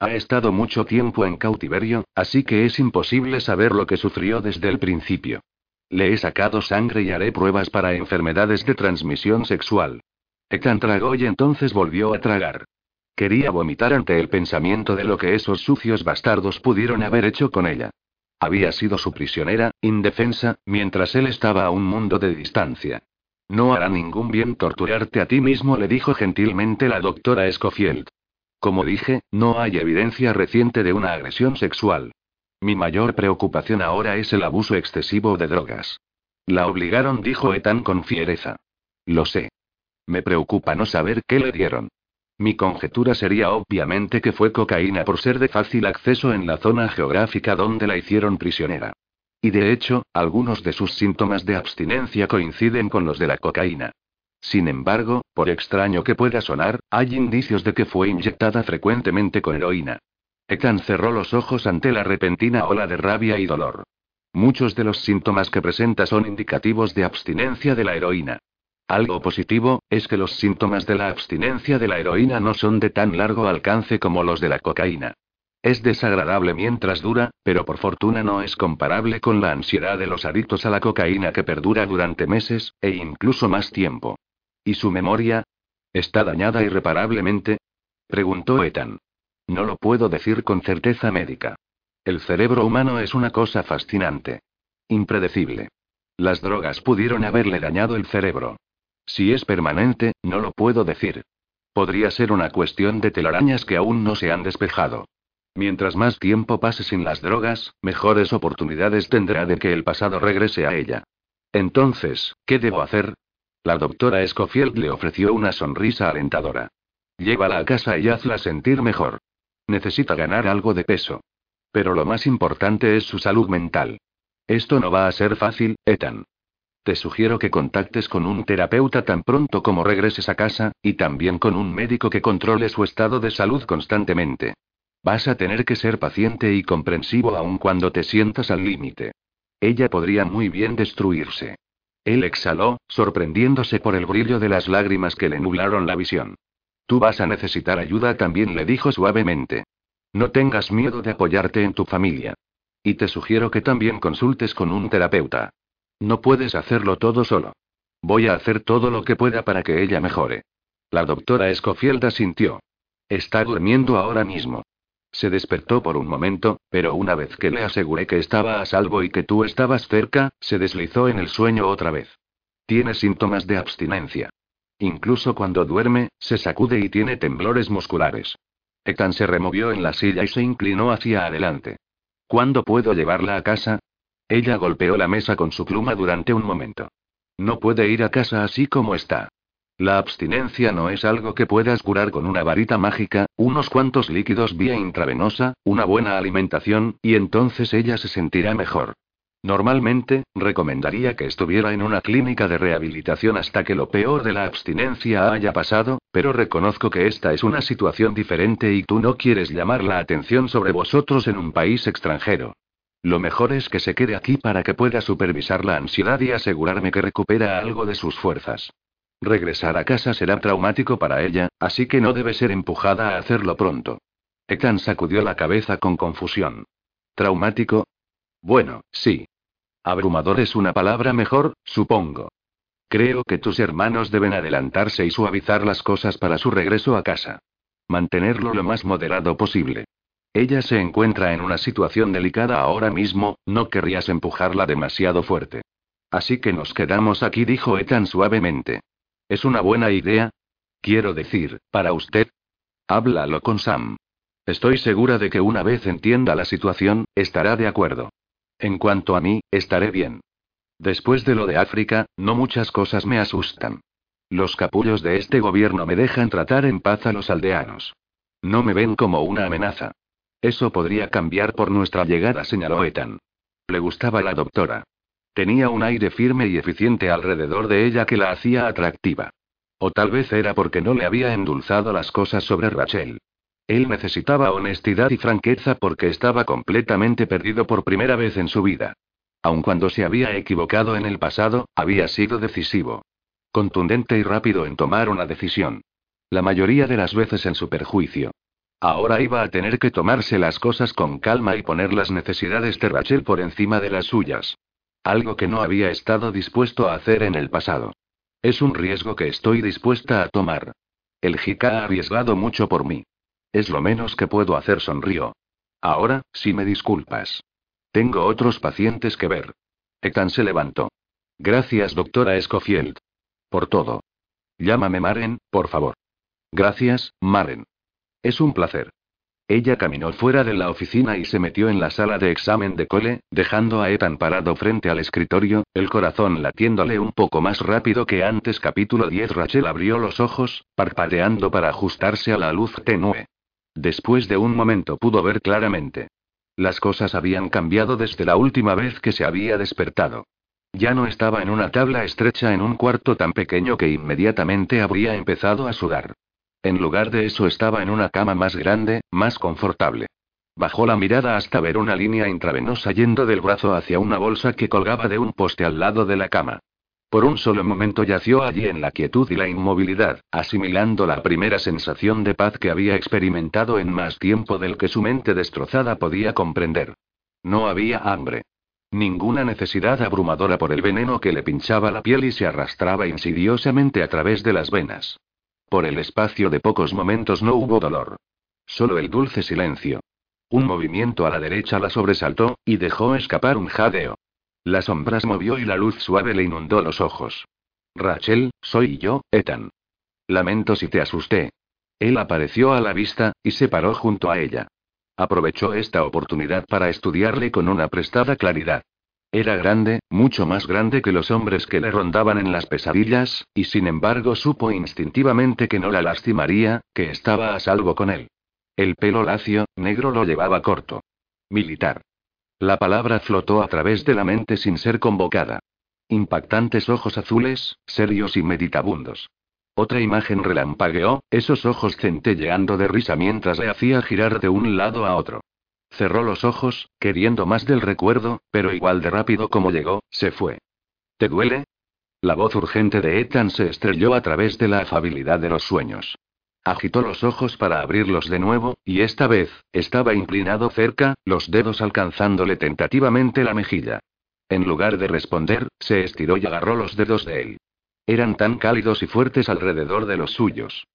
Ha estado mucho tiempo en cautiverio, así que es imposible saber lo que sufrió desde el principio. Le he sacado sangre y haré pruebas para enfermedades de transmisión sexual. Ethan tragó y entonces volvió a tragar. Quería vomitar ante el pensamiento de lo que esos sucios bastardos pudieron haber hecho con ella. Había sido su prisionera, indefensa, mientras él estaba a un mundo de distancia. No hará ningún bien torturarte a ti mismo, le dijo gentilmente la doctora Escofield. Como dije, no hay evidencia reciente de una agresión sexual. Mi mayor preocupación ahora es el abuso excesivo de drogas. La obligaron, dijo Ethan con fiereza. Lo sé. Me preocupa no saber qué le dieron. Mi conjetura sería obviamente que fue cocaína por ser de fácil acceso en la zona geográfica donde la hicieron prisionera. Y de hecho, algunos de sus síntomas de abstinencia coinciden con los de la cocaína. Sin embargo, por extraño que pueda sonar, hay indicios de que fue inyectada frecuentemente con heroína. Ethan cerró los ojos ante la repentina ola de rabia y dolor. Muchos de los síntomas que presenta son indicativos de abstinencia de la heroína. Algo positivo, es que los síntomas de la abstinencia de la heroína no son de tan largo alcance como los de la cocaína. Es desagradable mientras dura, pero por fortuna no es comparable con la ansiedad de los adictos a la cocaína que perdura durante meses, e incluso más tiempo. ¿Y su memoria? ¿Está dañada irreparablemente? Preguntó Ethan. No lo puedo decir con certeza médica. El cerebro humano es una cosa fascinante. Impredecible. Las drogas pudieron haberle dañado el cerebro. Si es permanente, no lo puedo decir. Podría ser una cuestión de telarañas que aún no se han despejado. Mientras más tiempo pase sin las drogas, mejores oportunidades tendrá de que el pasado regrese a ella. Entonces, ¿qué debo hacer? La doctora Escofield le ofreció una sonrisa alentadora. Llévala a casa y hazla sentir mejor. Necesita ganar algo de peso. Pero lo más importante es su salud mental. Esto no va a ser fácil, Ethan. Te sugiero que contactes con un terapeuta tan pronto como regreses a casa, y también con un médico que controle su estado de salud constantemente. Vas a tener que ser paciente y comprensivo aun cuando te sientas al límite. Ella podría muy bien destruirse. Él exhaló, sorprendiéndose por el brillo de las lágrimas que le nublaron la visión. Tú vas a necesitar ayuda también, le dijo suavemente. No tengas miedo de apoyarte en tu familia. Y te sugiero que también consultes con un terapeuta. No puedes hacerlo todo solo. Voy a hacer todo lo que pueda para que ella mejore. La doctora Escofield asintió. Está durmiendo ahora mismo. Se despertó por un momento, pero una vez que le aseguré que estaba a salvo y que tú estabas cerca, se deslizó en el sueño otra vez. Tiene síntomas de abstinencia. Incluso cuando duerme, se sacude y tiene temblores musculares. Ethan se removió en la silla y se inclinó hacia adelante. ¿Cuándo puedo llevarla a casa? Ella golpeó la mesa con su pluma durante un momento. No puede ir a casa así como está. La abstinencia no es algo que puedas curar con una varita mágica, unos cuantos líquidos vía intravenosa, una buena alimentación, y entonces ella se sentirá mejor. Normalmente, recomendaría que estuviera en una clínica de rehabilitación hasta que lo peor de la abstinencia haya pasado, pero reconozco que esta es una situación diferente y tú no quieres llamar la atención sobre vosotros en un país extranjero. Lo mejor es que se quede aquí para que pueda supervisar la ansiedad y asegurarme que recupera algo de sus fuerzas. Regresar a casa será traumático para ella, así que no debe ser empujada a hacerlo pronto. Ethan sacudió la cabeza con confusión. ¿Traumático? Bueno, sí. Abrumador es una palabra mejor, supongo. Creo que tus hermanos deben adelantarse y suavizar las cosas para su regreso a casa. Mantenerlo lo más moderado posible. Ella se encuentra en una situación delicada ahora mismo, no querrías empujarla demasiado fuerte. Así que nos quedamos aquí, dijo Ethan suavemente. ¿Es una buena idea? Quiero decir, para usted. Háblalo con Sam. Estoy segura de que una vez entienda la situación, estará de acuerdo. En cuanto a mí, estaré bien. Después de lo de África, no muchas cosas me asustan. Los capullos de este gobierno me dejan tratar en paz a los aldeanos. No me ven como una amenaza. Eso podría cambiar por nuestra llegada, señaló Ethan. Le gustaba la doctora. Tenía un aire firme y eficiente alrededor de ella que la hacía atractiva. O tal vez era porque no le había endulzado las cosas sobre Rachel. Él necesitaba honestidad y franqueza porque estaba completamente perdido por primera vez en su vida. Aun cuando se había equivocado en el pasado, había sido decisivo. Contundente y rápido en tomar una decisión. La mayoría de las veces en su perjuicio. Ahora iba a tener que tomarse las cosas con calma y poner las necesidades de Rachel por encima de las suyas. Algo que no había estado dispuesto a hacer en el pasado. Es un riesgo que estoy dispuesta a tomar. El Jika ha arriesgado mucho por mí. Es lo menos que puedo hacer, sonrío. Ahora, si me disculpas. Tengo otros pacientes que ver. Ethan se levantó. Gracias, doctora Escofield. Por todo. Llámame Maren, por favor. Gracias, Maren. Es un placer. Ella caminó fuera de la oficina y se metió en la sala de examen de cole, dejando a Ethan parado frente al escritorio, el corazón latiéndole un poco más rápido que antes. Capítulo 10 Rachel abrió los ojos, parpadeando para ajustarse a la luz tenue. Después de un momento pudo ver claramente. Las cosas habían cambiado desde la última vez que se había despertado. Ya no estaba en una tabla estrecha en un cuarto tan pequeño que inmediatamente habría empezado a sudar. En lugar de eso estaba en una cama más grande, más confortable. Bajó la mirada hasta ver una línea intravenosa yendo del brazo hacia una bolsa que colgaba de un poste al lado de la cama. Por un solo momento yació allí en la quietud y la inmovilidad, asimilando la primera sensación de paz que había experimentado en más tiempo del que su mente destrozada podía comprender. No había hambre. Ninguna necesidad abrumadora por el veneno que le pinchaba la piel y se arrastraba insidiosamente a través de las venas. Por el espacio de pocos momentos no hubo dolor. Solo el dulce silencio. Un movimiento a la derecha la sobresaltó, y dejó escapar un jadeo. La sombra se movió y la luz suave le inundó los ojos. Rachel, soy yo, Ethan. Lamento si te asusté. Él apareció a la vista, y se paró junto a ella. Aprovechó esta oportunidad para estudiarle con una prestada claridad. Era grande, mucho más grande que los hombres que le rondaban en las pesadillas, y sin embargo supo instintivamente que no la lastimaría, que estaba a salvo con él. El pelo lacio, negro lo llevaba corto. Militar. La palabra flotó a través de la mente sin ser convocada. Impactantes ojos azules, serios y meditabundos. Otra imagen relampagueó, esos ojos centelleando de risa mientras le hacía girar de un lado a otro. Cerró los ojos, queriendo más del recuerdo, pero igual de rápido como llegó, se fue. ¿Te duele? La voz urgente de Ethan se estrelló a través de la afabilidad de los sueños. Agitó los ojos para abrirlos de nuevo, y esta vez, estaba inclinado cerca, los dedos alcanzándole tentativamente la mejilla. En lugar de responder, se estiró y agarró los dedos de él. Eran tan cálidos y fuertes alrededor de los suyos.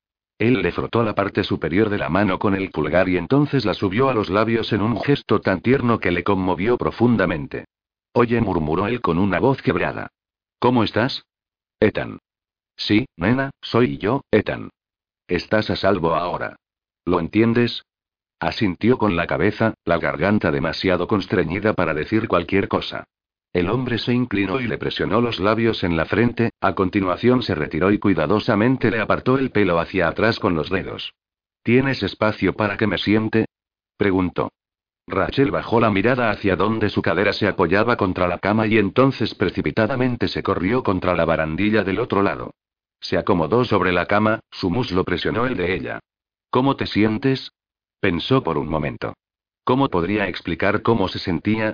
Él le frotó la parte superior de la mano con el pulgar y entonces la subió a los labios en un gesto tan tierno que le conmovió profundamente. Oye, murmuró él con una voz quebrada. ¿Cómo estás? Ethan. Sí, nena, soy yo, Ethan. Estás a salvo ahora. ¿Lo entiendes? Asintió con la cabeza, la garganta demasiado constreñida para decir cualquier cosa. El hombre se inclinó y le presionó los labios en la frente, a continuación se retiró y cuidadosamente le apartó el pelo hacia atrás con los dedos. ¿Tienes espacio para que me siente? preguntó. Rachel bajó la mirada hacia donde su cadera se apoyaba contra la cama y entonces precipitadamente se corrió contra la barandilla del otro lado. Se acomodó sobre la cama, su muslo presionó el de ella. ¿Cómo te sientes? Pensó por un momento. ¿Cómo podría explicar cómo se sentía?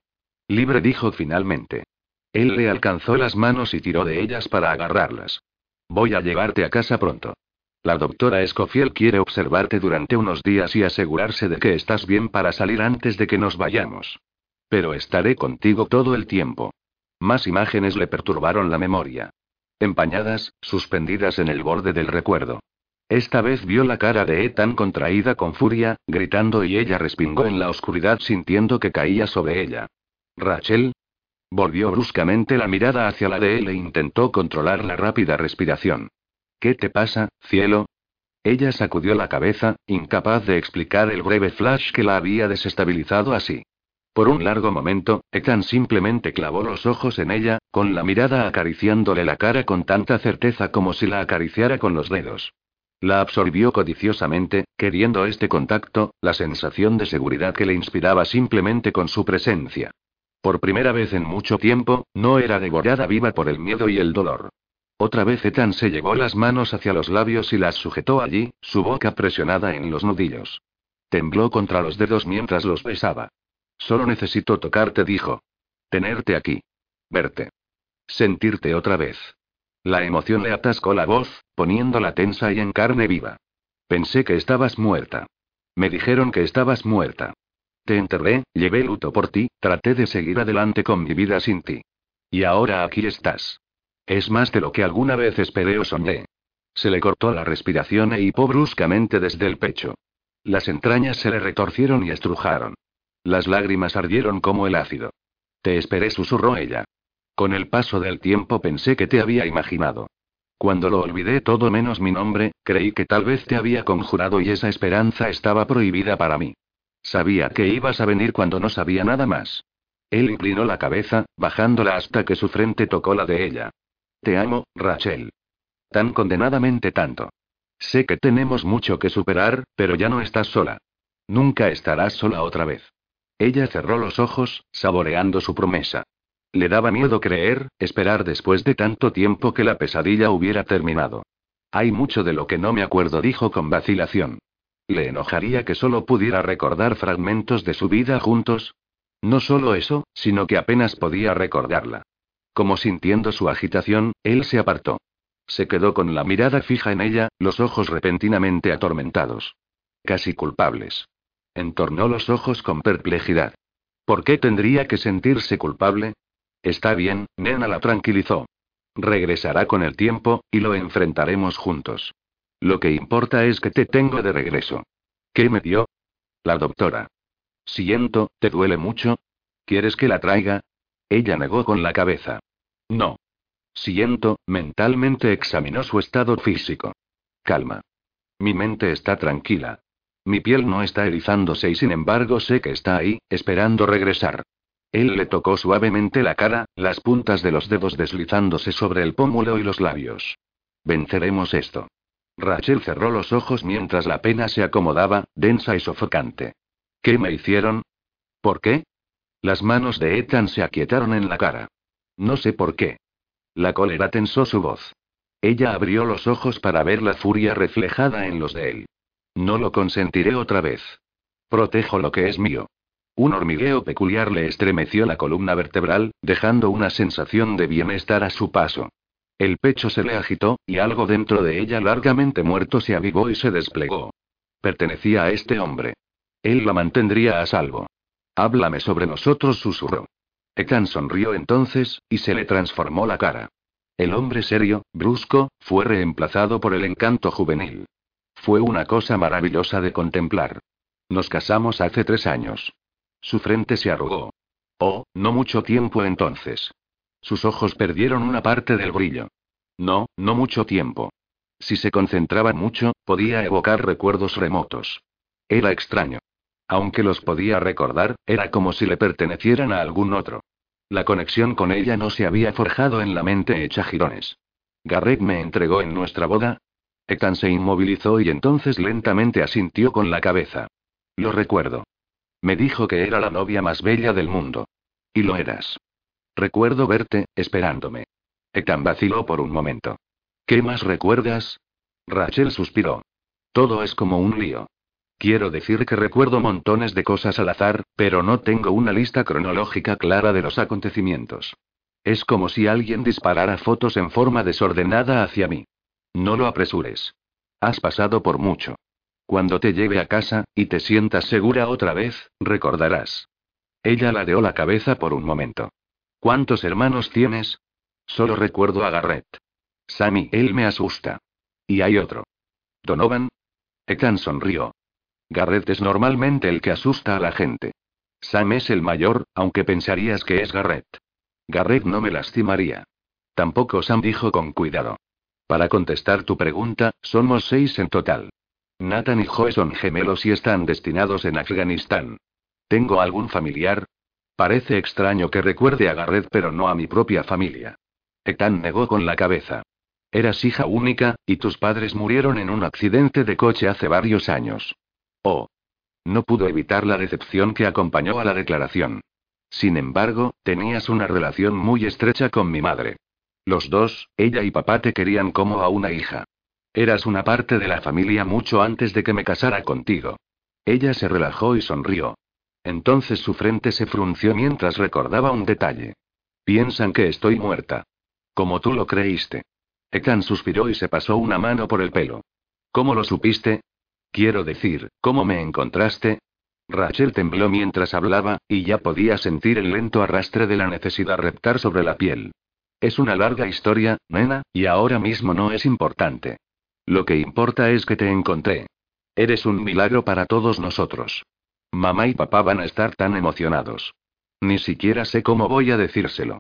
Libre dijo finalmente. Él le alcanzó las manos y tiró de ellas para agarrarlas. Voy a llevarte a casa pronto. La doctora Escofiel quiere observarte durante unos días y asegurarse de que estás bien para salir antes de que nos vayamos. Pero estaré contigo todo el tiempo. Más imágenes le perturbaron la memoria. Empañadas, suspendidas en el borde del recuerdo. Esta vez vio la cara de Ethan contraída con furia, gritando y ella respingó en la oscuridad sintiendo que caía sobre ella. Rachel. Volvió bruscamente la mirada hacia la de él e intentó controlar la rápida respiración. ¿Qué te pasa, cielo? Ella sacudió la cabeza, incapaz de explicar el breve flash que la había desestabilizado así. Por un largo momento, Ethan simplemente clavó los ojos en ella, con la mirada acariciándole la cara con tanta certeza como si la acariciara con los dedos. La absorbió codiciosamente, queriendo este contacto, la sensación de seguridad que le inspiraba simplemente con su presencia. Por primera vez en mucho tiempo, no era devorada viva por el miedo y el dolor. Otra vez Ethan se llevó las manos hacia los labios y las sujetó allí, su boca presionada en los nudillos. Tembló contra los dedos mientras los besaba. Solo necesito tocarte, dijo. Tenerte aquí. Verte. Sentirte otra vez. La emoción le atascó la voz, poniéndola tensa y en carne viva. Pensé que estabas muerta. Me dijeron que estabas muerta. Te enterré, llevé luto por ti, traté de seguir adelante con mi vida sin ti. Y ahora aquí estás. Es más de lo que alguna vez esperé o soñé. Se le cortó la respiración e hipó bruscamente desde el pecho. Las entrañas se le retorcieron y estrujaron. Las lágrimas ardieron como el ácido. Te esperé, susurró ella. Con el paso del tiempo pensé que te había imaginado. Cuando lo olvidé todo menos mi nombre, creí que tal vez te había conjurado y esa esperanza estaba prohibida para mí. Sabía que ibas a venir cuando no sabía nada más. Él inclinó la cabeza, bajándola hasta que su frente tocó la de ella. Te amo, Rachel. Tan condenadamente tanto. Sé que tenemos mucho que superar, pero ya no estás sola. Nunca estarás sola otra vez. Ella cerró los ojos, saboreando su promesa. Le daba miedo creer, esperar después de tanto tiempo que la pesadilla hubiera terminado. Hay mucho de lo que no me acuerdo, dijo con vacilación. ¿Le enojaría que solo pudiera recordar fragmentos de su vida juntos? No solo eso, sino que apenas podía recordarla. Como sintiendo su agitación, él se apartó. Se quedó con la mirada fija en ella, los ojos repentinamente atormentados. Casi culpables. Entornó los ojos con perplejidad. ¿Por qué tendría que sentirse culpable? Está bien, Nena la tranquilizó. Regresará con el tiempo, y lo enfrentaremos juntos. Lo que importa es que te tengo de regreso. ¿Qué me dio? La doctora. Siento, ¿te duele mucho? ¿Quieres que la traiga? Ella negó con la cabeza. No. Siento, mentalmente examinó su estado físico. Calma. Mi mente está tranquila. Mi piel no está erizándose y sin embargo sé que está ahí, esperando regresar. Él le tocó suavemente la cara, las puntas de los dedos deslizándose sobre el pómulo y los labios. Venceremos esto. Rachel cerró los ojos mientras la pena se acomodaba, densa y sofocante. ¿Qué me hicieron? ¿Por qué? Las manos de Ethan se aquietaron en la cara. No sé por qué. La cólera tensó su voz. Ella abrió los ojos para ver la furia reflejada en los de él. No lo consentiré otra vez. Protejo lo que es mío. Un hormigueo peculiar le estremeció la columna vertebral, dejando una sensación de bienestar a su paso. El pecho se le agitó, y algo dentro de ella largamente muerto se avivó y se desplegó. Pertenecía a este hombre. Él la mantendría a salvo. Háblame sobre nosotros, susurró. Ethan sonrió entonces, y se le transformó la cara. El hombre serio, brusco, fue reemplazado por el encanto juvenil. Fue una cosa maravillosa de contemplar. Nos casamos hace tres años. Su frente se arrugó. Oh, no mucho tiempo entonces. Sus ojos perdieron una parte del brillo. No, no mucho tiempo. Si se concentraba mucho, podía evocar recuerdos remotos. Era extraño. Aunque los podía recordar, era como si le pertenecieran a algún otro. La conexión con ella no se había forjado en la mente hecha girones. Garrett me entregó en nuestra boda. Ethan se inmovilizó y entonces lentamente asintió con la cabeza. Lo recuerdo. Me dijo que era la novia más bella del mundo. Y lo eras. Recuerdo verte, esperándome. Ethan vaciló por un momento. ¿Qué más recuerdas? Rachel suspiró. Todo es como un lío. Quiero decir que recuerdo montones de cosas al azar, pero no tengo una lista cronológica clara de los acontecimientos. Es como si alguien disparara fotos en forma desordenada hacia mí. No lo apresures. Has pasado por mucho. Cuando te lleve a casa, y te sientas segura otra vez, recordarás. Ella ladeó la cabeza por un momento. ¿Cuántos hermanos tienes? Solo recuerdo a Garrett. Sammy, él me asusta. Y hay otro. Donovan. Ethan sonrió. Garrett es normalmente el que asusta a la gente. Sam es el mayor, aunque pensarías que es Garrett. Garrett no me lastimaría. Tampoco Sam dijo con cuidado. Para contestar tu pregunta, somos seis en total. Nathan y Joe son gemelos y están destinados en Afganistán. ¿Tengo algún familiar? Parece extraño que recuerde a Garrett, pero no a mi propia familia. Ethan negó con la cabeza. Eras hija única, y tus padres murieron en un accidente de coche hace varios años. Oh. No pudo evitar la decepción que acompañó a la declaración. Sin embargo, tenías una relación muy estrecha con mi madre. Los dos, ella y papá te querían como a una hija. Eras una parte de la familia mucho antes de que me casara contigo. Ella se relajó y sonrió. Entonces su frente se frunció mientras recordaba un detalle. Piensan que estoy muerta. Como tú lo creíste. Ethan suspiró y se pasó una mano por el pelo. ¿Cómo lo supiste? Quiero decir, ¿cómo me encontraste? Rachel tembló mientras hablaba, y ya podía sentir el lento arrastre de la necesidad reptar sobre la piel. Es una larga historia, nena, y ahora mismo no es importante. Lo que importa es que te encontré. Eres un milagro para todos nosotros. Mamá y papá van a estar tan emocionados. Ni siquiera sé cómo voy a decírselo.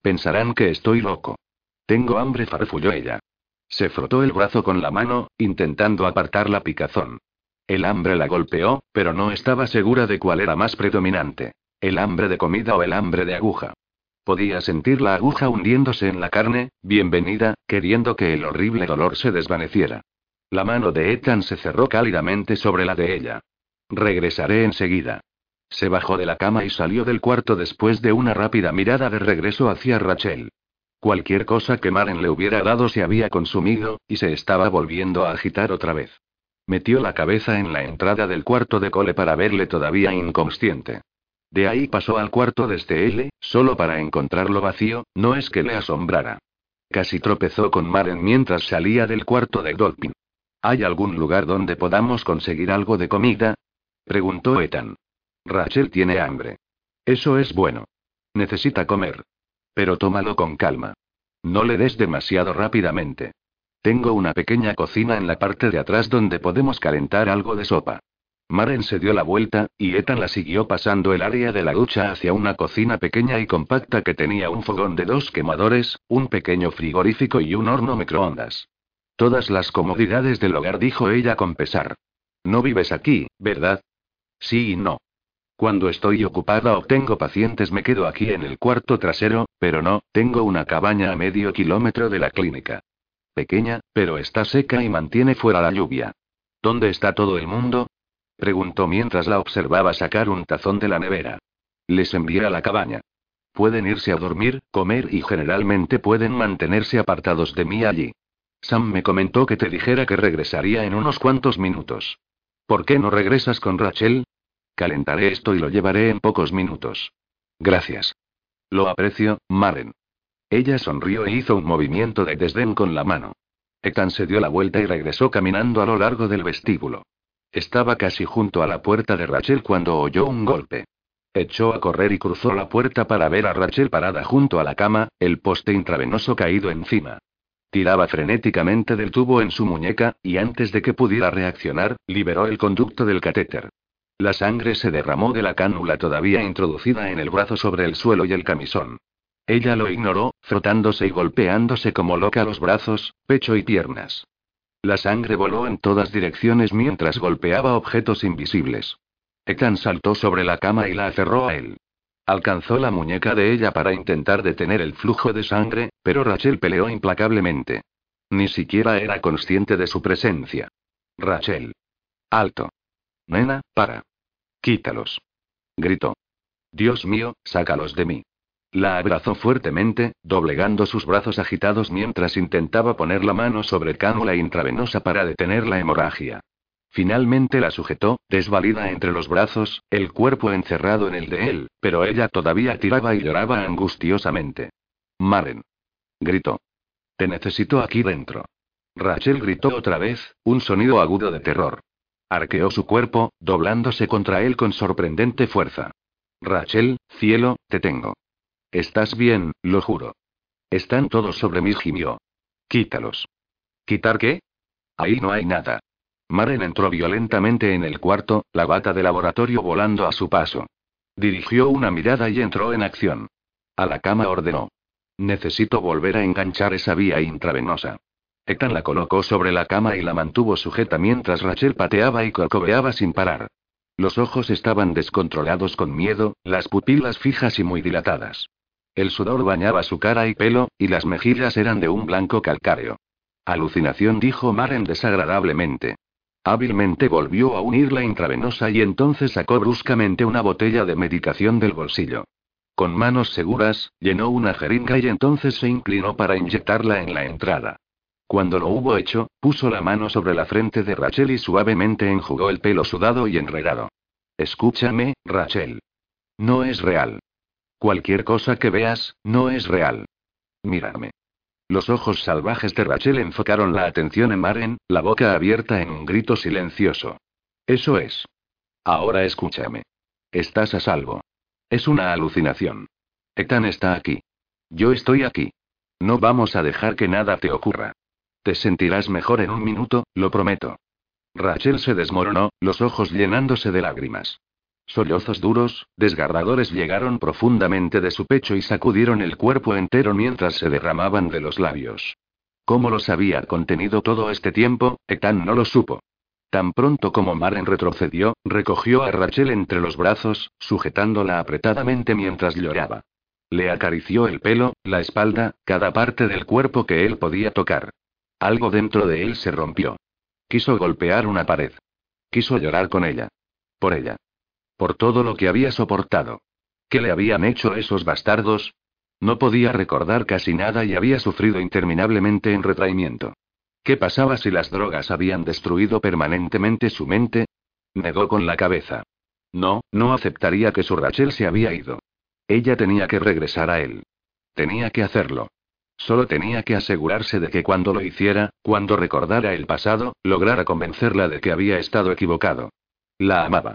Pensarán que estoy loco. Tengo hambre, farfulló ella. Se frotó el brazo con la mano, intentando apartar la picazón. El hambre la golpeó, pero no estaba segura de cuál era más predominante. El hambre de comida o el hambre de aguja. Podía sentir la aguja hundiéndose en la carne, bienvenida, queriendo que el horrible dolor se desvaneciera. La mano de Ethan se cerró cálidamente sobre la de ella. Regresaré enseguida. Se bajó de la cama y salió del cuarto después de una rápida mirada de regreso hacia Rachel. Cualquier cosa que Maren le hubiera dado se había consumido, y se estaba volviendo a agitar otra vez. Metió la cabeza en la entrada del cuarto de Cole para verle todavía inconsciente. De ahí pasó al cuarto de Stelle, solo para encontrarlo vacío, no es que le asombrara. Casi tropezó con Maren mientras salía del cuarto de Dolphin. ¿Hay algún lugar donde podamos conseguir algo de comida? Preguntó Ethan. Rachel tiene hambre. Eso es bueno. Necesita comer. Pero tómalo con calma. No le des demasiado rápidamente. Tengo una pequeña cocina en la parte de atrás donde podemos calentar algo de sopa. Maren se dio la vuelta, y Ethan la siguió pasando el área de la ducha hacia una cocina pequeña y compacta que tenía un fogón de dos quemadores, un pequeño frigorífico y un horno microondas. Todas las comodidades del hogar, dijo ella con pesar. No vives aquí, ¿verdad? Sí y no. Cuando estoy ocupada o tengo pacientes me quedo aquí en el cuarto trasero, pero no, tengo una cabaña a medio kilómetro de la clínica. Pequeña, pero está seca y mantiene fuera la lluvia. ¿Dónde está todo el mundo? Preguntó mientras la observaba sacar un tazón de la nevera. Les envié a la cabaña. Pueden irse a dormir, comer y generalmente pueden mantenerse apartados de mí allí. Sam me comentó que te dijera que regresaría en unos cuantos minutos. ¿Por qué no regresas con Rachel? Calentaré esto y lo llevaré en pocos minutos. Gracias. Lo aprecio, Maren. Ella sonrió e hizo un movimiento de desdén con la mano. Ethan se dio la vuelta y regresó caminando a lo largo del vestíbulo. Estaba casi junto a la puerta de Rachel cuando oyó un golpe. Echó a correr y cruzó la puerta para ver a Rachel parada junto a la cama, el poste intravenoso caído encima. Tiraba frenéticamente del tubo en su muñeca, y antes de que pudiera reaccionar, liberó el conducto del catéter. La sangre se derramó de la cánula todavía introducida en el brazo sobre el suelo y el camisón. Ella lo ignoró, frotándose y golpeándose como loca los brazos, pecho y piernas. La sangre voló en todas direcciones mientras golpeaba objetos invisibles. Ethan saltó sobre la cama y la aferró a él. Alcanzó la muñeca de ella para intentar detener el flujo de sangre, pero Rachel peleó implacablemente. Ni siquiera era consciente de su presencia. Rachel. Alto. Nena, para. Quítalos. Gritó. Dios mío, sácalos de mí. La abrazó fuertemente, doblegando sus brazos agitados mientras intentaba poner la mano sobre cánula intravenosa para detener la hemorragia. Finalmente la sujetó, desvalida entre los brazos, el cuerpo encerrado en el de él, pero ella todavía tiraba y lloraba angustiosamente. Maren. Gritó. Te necesito aquí dentro. Rachel gritó otra vez, un sonido agudo de terror. Arqueó su cuerpo, doblándose contra él con sorprendente fuerza. Rachel, cielo, te tengo. Estás bien, lo juro. Están todos sobre mí, gimió. Quítalos. ¿Quitar qué? Ahí no hay nada. Maren entró violentamente en el cuarto, la bata de laboratorio volando a su paso. Dirigió una mirada y entró en acción. A la cama ordenó. Necesito volver a enganchar esa vía intravenosa. Ethan la colocó sobre la cama y la mantuvo sujeta mientras Rachel pateaba y corcoveaba sin parar. Los ojos estaban descontrolados con miedo, las pupilas fijas y muy dilatadas. El sudor bañaba su cara y pelo, y las mejillas eran de un blanco calcáreo. Alucinación, dijo Maren desagradablemente. Hábilmente volvió a unir la intravenosa y entonces sacó bruscamente una botella de medicación del bolsillo. Con manos seguras, llenó una jeringa y entonces se inclinó para inyectarla en la entrada. Cuando lo hubo hecho, puso la mano sobre la frente de Rachel y suavemente enjugó el pelo sudado y enredado. Escúchame, Rachel. No es real. Cualquier cosa que veas, no es real. Mírame. Los ojos salvajes de Rachel enfocaron la atención en Maren, la boca abierta en un grito silencioso. Eso es. Ahora escúchame. Estás a salvo. Es una alucinación. Ethan está aquí. Yo estoy aquí. No vamos a dejar que nada te ocurra. Te sentirás mejor en un minuto, lo prometo. Rachel se desmoronó, los ojos llenándose de lágrimas. Sollozos duros, desgarradores llegaron profundamente de su pecho y sacudieron el cuerpo entero mientras se derramaban de los labios. ¿Cómo los había contenido todo este tiempo? Ethan no lo supo. Tan pronto como Maren retrocedió, recogió a Rachel entre los brazos, sujetándola apretadamente mientras lloraba. Le acarició el pelo, la espalda, cada parte del cuerpo que él podía tocar. Algo dentro de él se rompió. Quiso golpear una pared. Quiso llorar con ella. Por ella. Por todo lo que había soportado. ¿Qué le habían hecho esos bastardos? No podía recordar casi nada y había sufrido interminablemente en retraimiento. ¿Qué pasaba si las drogas habían destruido permanentemente su mente? Negó con la cabeza. No, no aceptaría que su Rachel se había ido. Ella tenía que regresar a él. Tenía que hacerlo. Solo tenía que asegurarse de que cuando lo hiciera, cuando recordara el pasado, lograra convencerla de que había estado equivocado. La amaba.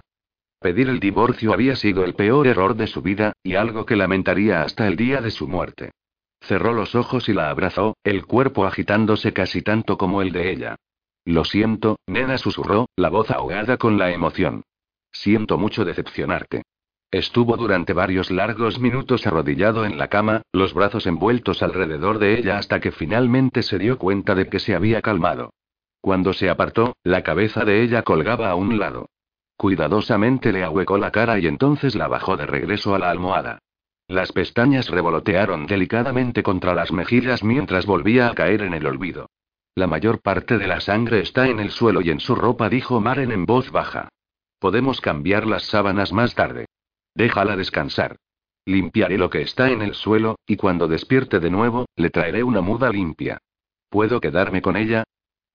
Pedir el divorcio había sido el peor error de su vida, y algo que lamentaría hasta el día de su muerte. Cerró los ojos y la abrazó, el cuerpo agitándose casi tanto como el de ella. Lo siento, nena susurró, la voz ahogada con la emoción. Siento mucho decepcionarte. Estuvo durante varios largos minutos arrodillado en la cama, los brazos envueltos alrededor de ella hasta que finalmente se dio cuenta de que se había calmado. Cuando se apartó, la cabeza de ella colgaba a un lado. Cuidadosamente le ahuecó la cara y entonces la bajó de regreso a la almohada. Las pestañas revolotearon delicadamente contra las mejillas mientras volvía a caer en el olvido. La mayor parte de la sangre está en el suelo y en su ropa, dijo Maren en voz baja. Podemos cambiar las sábanas más tarde. Déjala descansar. Limpiaré lo que está en el suelo, y cuando despierte de nuevo, le traeré una muda limpia. ¿Puedo quedarme con ella?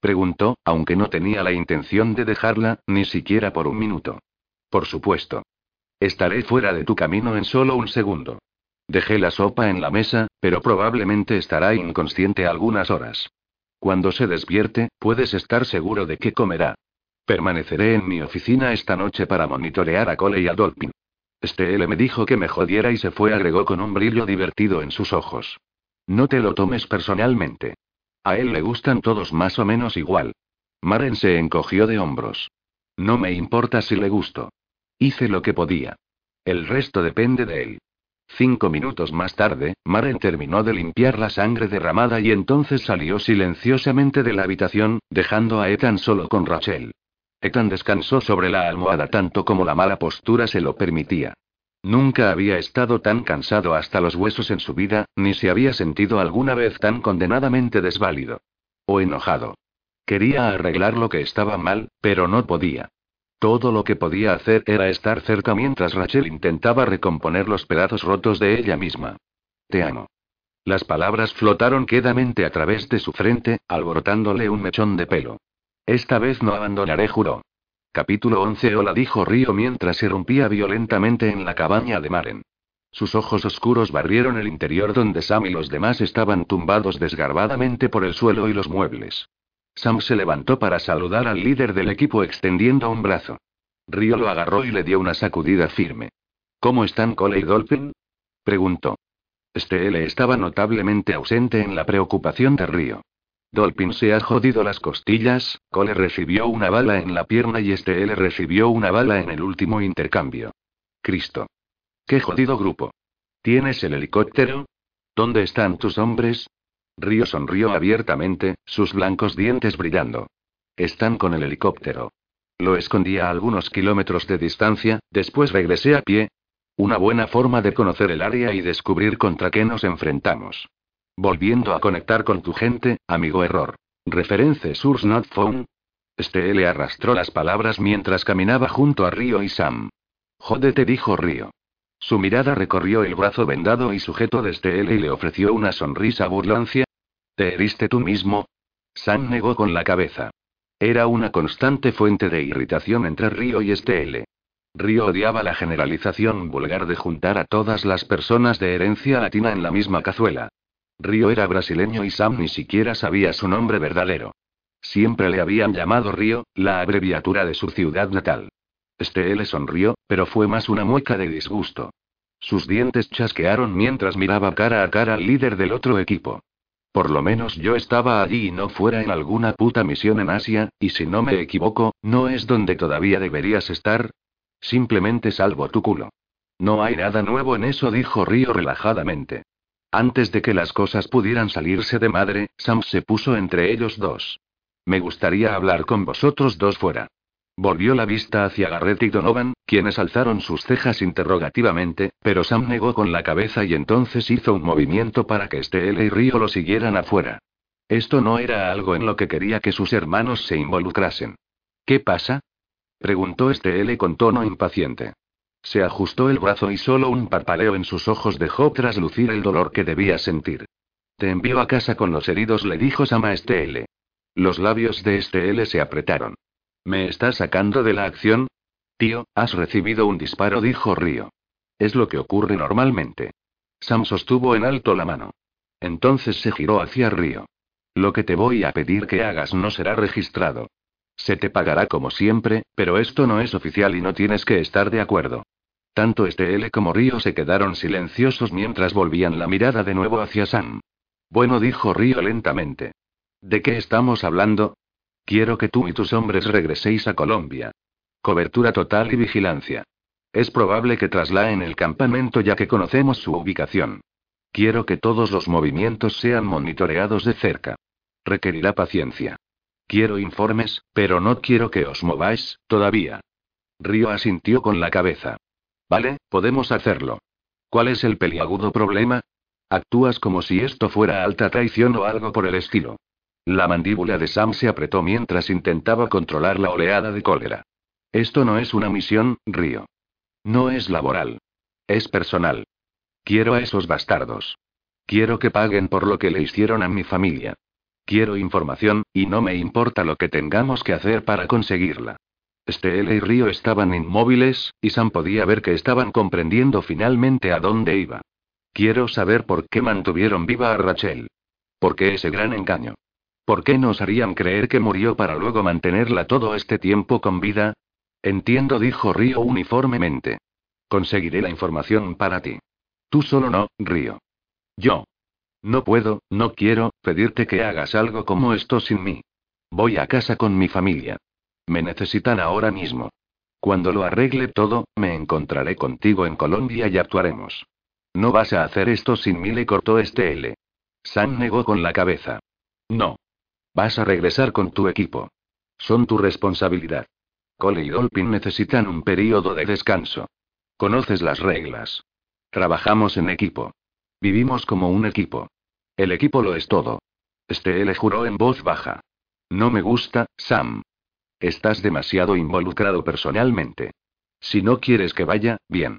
Preguntó, aunque no tenía la intención de dejarla, ni siquiera por un minuto. Por supuesto. Estaré fuera de tu camino en solo un segundo. Dejé la sopa en la mesa, pero probablemente estará inconsciente algunas horas. Cuando se despierte, puedes estar seguro de que comerá. Permaneceré en mi oficina esta noche para monitorear a Cole y a Dolphin. Este L me dijo que me jodiera y se fue, agregó con un brillo divertido en sus ojos. No te lo tomes personalmente. A él le gustan todos más o menos igual. Maren se encogió de hombros. No me importa si le gusto. Hice lo que podía. El resto depende de él. Cinco minutos más tarde, Maren terminó de limpiar la sangre derramada y entonces salió silenciosamente de la habitación, dejando a Ethan solo con Rachel. Ethan descansó sobre la almohada tanto como la mala postura se lo permitía. Nunca había estado tan cansado hasta los huesos en su vida, ni se había sentido alguna vez tan condenadamente desválido. O enojado. Quería arreglar lo que estaba mal, pero no podía. Todo lo que podía hacer era estar cerca mientras Rachel intentaba recomponer los pedazos rotos de ella misma. Te amo. Las palabras flotaron quedamente a través de su frente, alborotándole un mechón de pelo. Esta vez no abandonaré, juró. Capítulo 11 Hola dijo Río mientras irrumpía violentamente en la cabaña de Maren. Sus ojos oscuros barrieron el interior donde Sam y los demás estaban tumbados desgarbadamente por el suelo y los muebles. Sam se levantó para saludar al líder del equipo extendiendo un brazo. Río lo agarró y le dio una sacudida firme. ¿Cómo están Cole y Dolphin? preguntó. Este L estaba notablemente ausente en la preocupación de Río. Dolphin se ha jodido las costillas, Cole recibió una bala en la pierna y este L recibió una bala en el último intercambio. Cristo. Qué jodido grupo. ¿Tienes el helicóptero? ¿Dónde están tus hombres? Río sonrió abiertamente, sus blancos dientes brillando. Están con el helicóptero. Lo escondí a algunos kilómetros de distancia, después regresé a pie. Una buena forma de conocer el área y descubrir contra qué nos enfrentamos. Volviendo a conectar con tu gente, amigo error. Reference source not found. Este le arrastró las palabras mientras caminaba junto a Río y Sam. Jódete, dijo Río. Su mirada recorrió el brazo vendado y sujeto de este y le ofreció una sonrisa burlancia. ¿Te heriste tú mismo? Sam negó con la cabeza. Era una constante fuente de irritación entre Río y Estelle. Río odiaba la generalización vulgar de juntar a todas las personas de herencia latina en la misma cazuela. Río era brasileño y Sam ni siquiera sabía su nombre verdadero. Siempre le habían llamado Río, la abreviatura de su ciudad natal. Este le sonrió, pero fue más una mueca de disgusto. Sus dientes chasquearon mientras miraba cara a cara al líder del otro equipo. Por lo menos yo estaba allí y no fuera en alguna puta misión en Asia, y si no me equivoco, ¿no es donde todavía deberías estar? Simplemente salvo tu culo. No hay nada nuevo en eso, dijo Río relajadamente. Antes de que las cosas pudieran salirse de madre, Sam se puso entre ellos dos. Me gustaría hablar con vosotros dos fuera. Volvió la vista hacia Garrett y Donovan, quienes alzaron sus cejas interrogativamente, pero Sam negó con la cabeza y entonces hizo un movimiento para que Estelle y Río lo siguieran afuera. Esto no era algo en lo que quería que sus hermanos se involucrasen. ¿Qué pasa? preguntó Estelle con tono impaciente. Se ajustó el brazo y solo un parpaleo en sus ojos dejó traslucir el dolor que debía sentir. Te envío a casa con los heridos, le dijo Sam a Estelle. Los labios de Estelle se apretaron. ¿Me estás sacando de la acción? Tío, has recibido un disparo, dijo Río. Es lo que ocurre normalmente. Sam sostuvo en alto la mano. Entonces se giró hacia Río. Lo que te voy a pedir que hagas no será registrado. Se te pagará como siempre, pero esto no es oficial y no tienes que estar de acuerdo. Tanto Estelle como Río se quedaron silenciosos mientras volvían la mirada de nuevo hacia Sam. Bueno, dijo Río lentamente. ¿De qué estamos hablando? Quiero que tú y tus hombres regreséis a Colombia. Cobertura total y vigilancia. Es probable que traslaen el campamento ya que conocemos su ubicación. Quiero que todos los movimientos sean monitoreados de cerca. Requerirá paciencia. Quiero informes, pero no quiero que os mováis, todavía. Río asintió con la cabeza. Vale, podemos hacerlo. ¿Cuál es el peliagudo problema? Actúas como si esto fuera alta traición o algo por el estilo. La mandíbula de Sam se apretó mientras intentaba controlar la oleada de cólera. Esto no es una misión, Río. No es laboral. Es personal. Quiero a esos bastardos. Quiero que paguen por lo que le hicieron a mi familia. Quiero información, y no me importa lo que tengamos que hacer para conseguirla. Estelle y Río estaban inmóviles, y Sam podía ver que estaban comprendiendo finalmente a dónde iba. Quiero saber por qué mantuvieron viva a Rachel. ¿Por qué ese gran engaño? ¿Por qué nos harían creer que murió para luego mantenerla todo este tiempo con vida? Entiendo, dijo Río uniformemente. Conseguiré la información para ti. Tú solo no, Río. Yo. No puedo, no quiero, pedirte que hagas algo como esto sin mí. Voy a casa con mi familia. Me necesitan ahora mismo. Cuando lo arregle todo, me encontraré contigo en Colombia y actuaremos. No vas a hacer esto sin mí, le cortó este L. Sam negó con la cabeza. No. Vas a regresar con tu equipo. Son tu responsabilidad. Cole y Dolphin necesitan un periodo de descanso. Conoces las reglas. Trabajamos en equipo. Vivimos como un equipo. El equipo lo es todo. Este le juró en voz baja. No me gusta, Sam. Estás demasiado involucrado personalmente. Si no quieres que vaya, bien.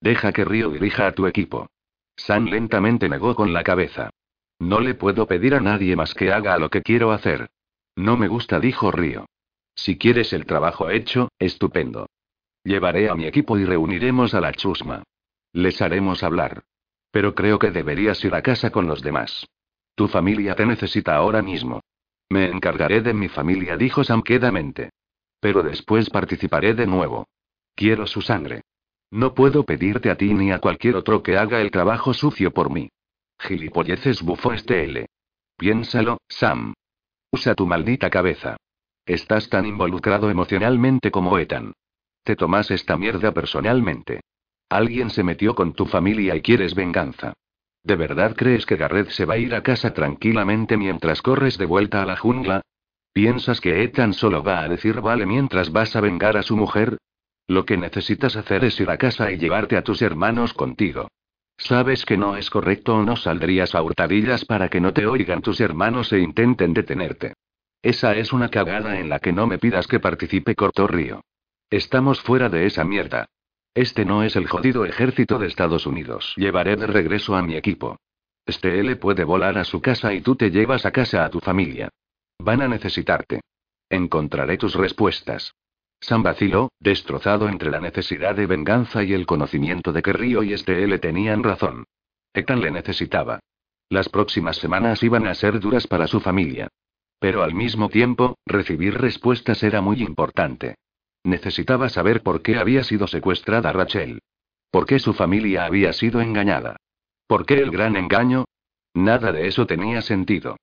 Deja que Río dirija a tu equipo. Sam lentamente negó con la cabeza. No le puedo pedir a nadie más que haga lo que quiero hacer. No me gusta, dijo Río. Si quieres el trabajo hecho, estupendo. Llevaré a mi equipo y reuniremos a la chusma. Les haremos hablar. Pero creo que deberías ir a casa con los demás. Tu familia te necesita ahora mismo. Me encargaré de mi familia, dijo Sam quedamente. Pero después participaré de nuevo. Quiero su sangre. No puedo pedirte a ti ni a cualquier otro que haga el trabajo sucio por mí. Gilipolleces bufó este L. Piénsalo, Sam. Usa tu maldita cabeza. Estás tan involucrado emocionalmente como Ethan. Te tomas esta mierda personalmente. Alguien se metió con tu familia y quieres venganza. ¿De verdad crees que Garrett se va a ir a casa tranquilamente mientras corres de vuelta a la jungla? ¿Piensas que Ethan solo va a decir vale mientras vas a vengar a su mujer? Lo que necesitas hacer es ir a casa y llevarte a tus hermanos contigo. Sabes que no es correcto o no saldrías a hurtadillas para que no te oigan tus hermanos e intenten detenerte. Esa es una cagada en la que no me pidas que participe, cortó Río. Estamos fuera de esa mierda. Este no es el jodido ejército de Estados Unidos. Llevaré de regreso a mi equipo. Este L puede volar a su casa y tú te llevas a casa a tu familia. Van a necesitarte. Encontraré tus respuestas. Sam vaciló, destrozado entre la necesidad de venganza y el conocimiento de que Río y este L tenían razón. Ethan le necesitaba. Las próximas semanas iban a ser duras para su familia. Pero al mismo tiempo, recibir respuestas era muy importante. Necesitaba saber por qué había sido secuestrada Rachel. ¿Por qué su familia había sido engañada? ¿Por qué el gran engaño? Nada de eso tenía sentido.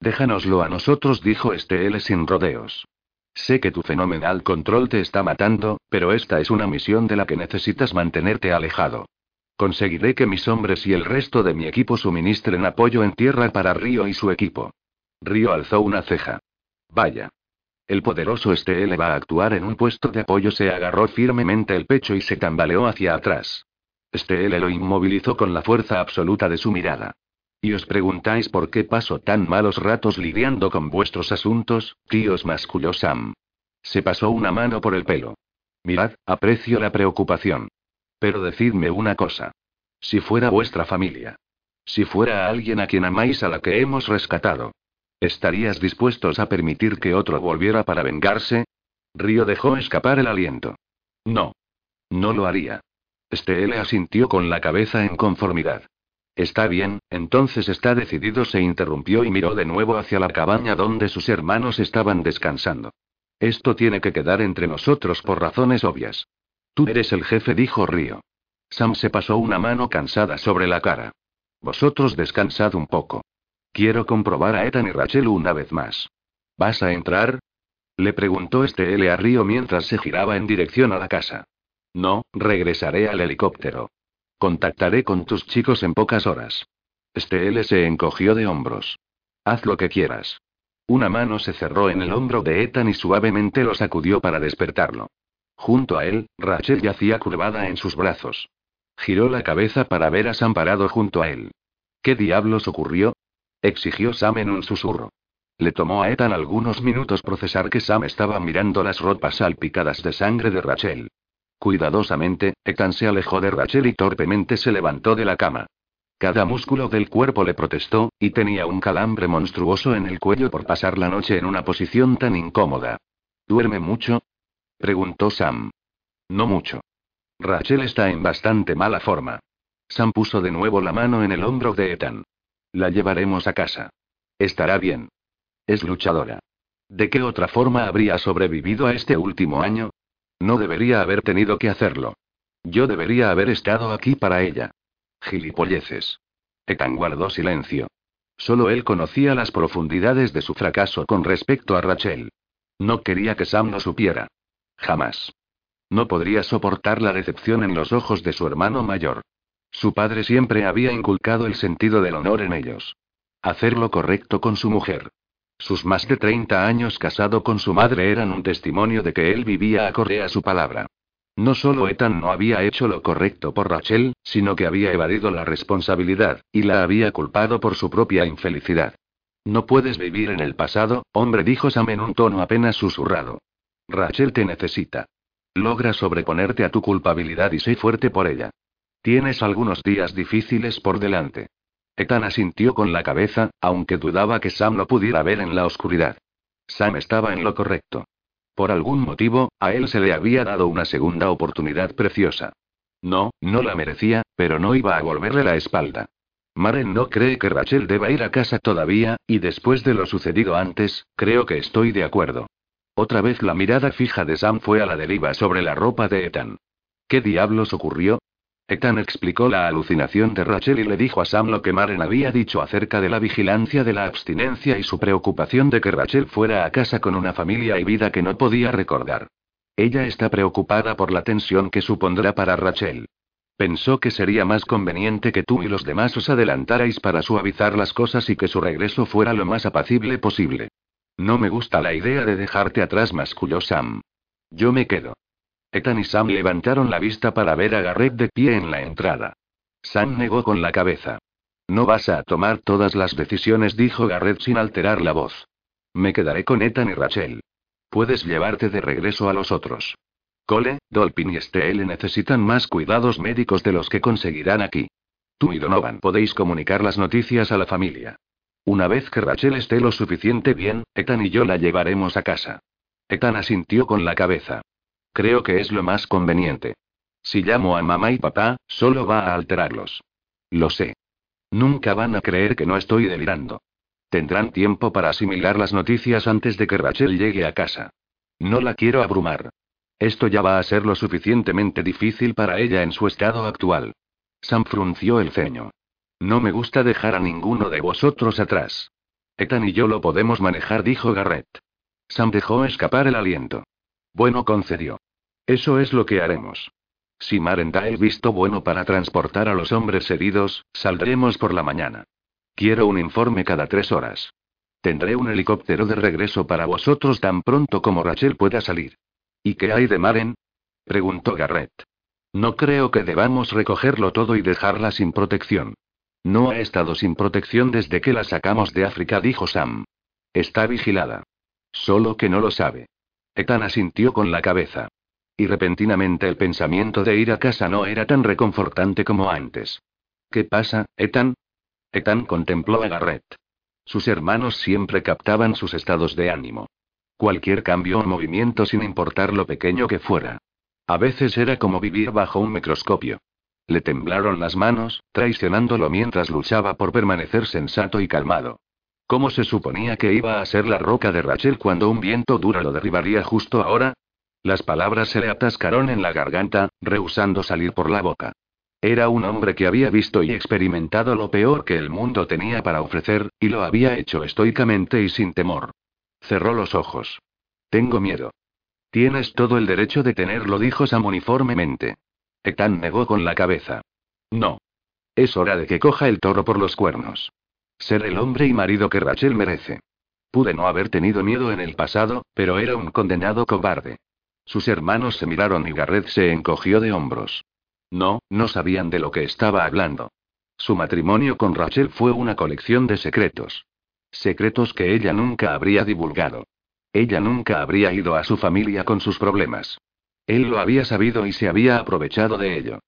Déjanoslo a nosotros, dijo Estelle sin rodeos. Sé que tu fenomenal control te está matando, pero esta es una misión de la que necesitas mantenerte alejado. Conseguiré que mis hombres y el resto de mi equipo suministren apoyo en tierra para Río y su equipo. Río alzó una ceja. Vaya. El poderoso Estelle va a actuar en un puesto de apoyo. Se agarró firmemente el pecho y se tambaleó hacia atrás. Estelle lo inmovilizó con la fuerza absoluta de su mirada. ¿Y os preguntáis por qué paso tan malos ratos lidiando con vuestros asuntos, tíos? masculló Sam. Se pasó una mano por el pelo. Mirad, aprecio la preocupación. Pero decidme una cosa. Si fuera vuestra familia. Si fuera alguien a quien amáis a la que hemos rescatado. ¿Estarías dispuestos a permitir que otro volviera para vengarse? Río dejó escapar el aliento. No. No lo haría. Estelle asintió con la cabeza en conformidad. Está bien, entonces está decidido, se interrumpió y miró de nuevo hacia la cabaña donde sus hermanos estaban descansando. Esto tiene que quedar entre nosotros por razones obvias. Tú eres el jefe, dijo Río. Sam se pasó una mano cansada sobre la cara. Vosotros descansad un poco. Quiero comprobar a Ethan y Rachel una vez más. ¿Vas a entrar? Le preguntó este L a Río mientras se giraba en dirección a la casa. No, regresaré al helicóptero. Contactaré con tus chicos en pocas horas. Este L se encogió de hombros. Haz lo que quieras. Una mano se cerró en el hombro de Ethan y suavemente lo sacudió para despertarlo. Junto a él, Rachel yacía curvada en sus brazos. Giró la cabeza para ver a Sam parado junto a él. ¿Qué diablos ocurrió? Exigió Sam en un susurro. Le tomó a Ethan algunos minutos procesar que Sam estaba mirando las ropas salpicadas de sangre de Rachel. Cuidadosamente, Ethan se alejó de Rachel y torpemente se levantó de la cama. Cada músculo del cuerpo le protestó, y tenía un calambre monstruoso en el cuello por pasar la noche en una posición tan incómoda. ¿Duerme mucho? preguntó Sam. No mucho. Rachel está en bastante mala forma. Sam puso de nuevo la mano en el hombro de Ethan. La llevaremos a casa. Estará bien. Es luchadora. ¿De qué otra forma habría sobrevivido a este último año? No debería haber tenido que hacerlo. Yo debería haber estado aquí para ella. Gilipolleces. Ethan guardó silencio. Solo él conocía las profundidades de su fracaso con respecto a Rachel. No quería que Sam lo supiera. Jamás. No podría soportar la decepción en los ojos de su hermano mayor. Su padre siempre había inculcado el sentido del honor en ellos. Hacer lo correcto con su mujer. Sus más de 30 años casado con su madre eran un testimonio de que él vivía acorde a su palabra. No solo Ethan no había hecho lo correcto por Rachel, sino que había evadido la responsabilidad, y la había culpado por su propia infelicidad. No puedes vivir en el pasado, hombre, dijo Sam en un tono apenas susurrado. Rachel te necesita. Logra sobreponerte a tu culpabilidad y sé fuerte por ella. Tienes algunos días difíciles por delante. Ethan asintió con la cabeza, aunque dudaba que Sam lo pudiera ver en la oscuridad. Sam estaba en lo correcto. Por algún motivo, a él se le había dado una segunda oportunidad preciosa. No, no la merecía, pero no iba a volverle la espalda. Maren no cree que Rachel deba ir a casa todavía, y después de lo sucedido antes, creo que estoy de acuerdo. Otra vez la mirada fija de Sam fue a la deriva sobre la ropa de Ethan. ¿Qué diablos ocurrió? Ethan explicó la alucinación de Rachel y le dijo a Sam lo que Maren había dicho acerca de la vigilancia de la abstinencia y su preocupación de que Rachel fuera a casa con una familia y vida que no podía recordar. Ella está preocupada por la tensión que supondrá para Rachel. Pensó que sería más conveniente que tú y los demás os adelantarais para suavizar las cosas y que su regreso fuera lo más apacible posible. No me gusta la idea de dejarte atrás, masculló Sam. Yo me quedo. Ethan y Sam levantaron la vista para ver a Garrett de pie en la entrada. Sam negó con la cabeza. No vas a tomar todas las decisiones, dijo Garrett sin alterar la voz. Me quedaré con Ethan y Rachel. Puedes llevarte de regreso a los otros. Cole, Dolphin y Estelle necesitan más cuidados médicos de los que conseguirán aquí. Tú y Donovan podéis comunicar las noticias a la familia. Una vez que Rachel esté lo suficiente bien, Ethan y yo la llevaremos a casa. Ethan asintió con la cabeza. Creo que es lo más conveniente. Si llamo a mamá y papá, solo va a alterarlos. Lo sé. Nunca van a creer que no estoy delirando. Tendrán tiempo para asimilar las noticias antes de que Rachel llegue a casa. No la quiero abrumar. Esto ya va a ser lo suficientemente difícil para ella en su estado actual. Sam frunció el ceño. No me gusta dejar a ninguno de vosotros atrás. Ethan y yo lo podemos manejar, dijo Garrett. Sam dejó escapar el aliento. Bueno, concedió. Eso es lo que haremos. Si Maren da el visto bueno para transportar a los hombres heridos, saldremos por la mañana. Quiero un informe cada tres horas. Tendré un helicóptero de regreso para vosotros tan pronto como Rachel pueda salir. ¿Y qué hay de Maren? preguntó Garrett. No creo que debamos recogerlo todo y dejarla sin protección. No ha estado sin protección desde que la sacamos de África, dijo Sam. Está vigilada. Solo que no lo sabe. Ethan asintió con la cabeza. Y repentinamente el pensamiento de ir a casa no era tan reconfortante como antes. ¿Qué pasa, Ethan? Ethan contempló a Garrett. Sus hermanos siempre captaban sus estados de ánimo. Cualquier cambio o movimiento sin importar lo pequeño que fuera. A veces era como vivir bajo un microscopio. Le temblaron las manos, traicionándolo mientras luchaba por permanecer sensato y calmado. ¿Cómo se suponía que iba a ser la roca de Rachel cuando un viento duro lo derribaría justo ahora? Las palabras se le atascaron en la garganta, rehusando salir por la boca. Era un hombre que había visto y experimentado lo peor que el mundo tenía para ofrecer, y lo había hecho estoicamente y sin temor. Cerró los ojos. Tengo miedo. Tienes todo el derecho de tenerlo, dijo Sam uniformemente. Ethan negó con la cabeza. No. Es hora de que coja el toro por los cuernos. Ser el hombre y marido que Rachel merece. Pude no haber tenido miedo en el pasado, pero era un condenado cobarde. Sus hermanos se miraron y Garrett se encogió de hombros. No, no sabían de lo que estaba hablando. Su matrimonio con Rachel fue una colección de secretos. Secretos que ella nunca habría divulgado. Ella nunca habría ido a su familia con sus problemas. Él lo había sabido y se había aprovechado de ello.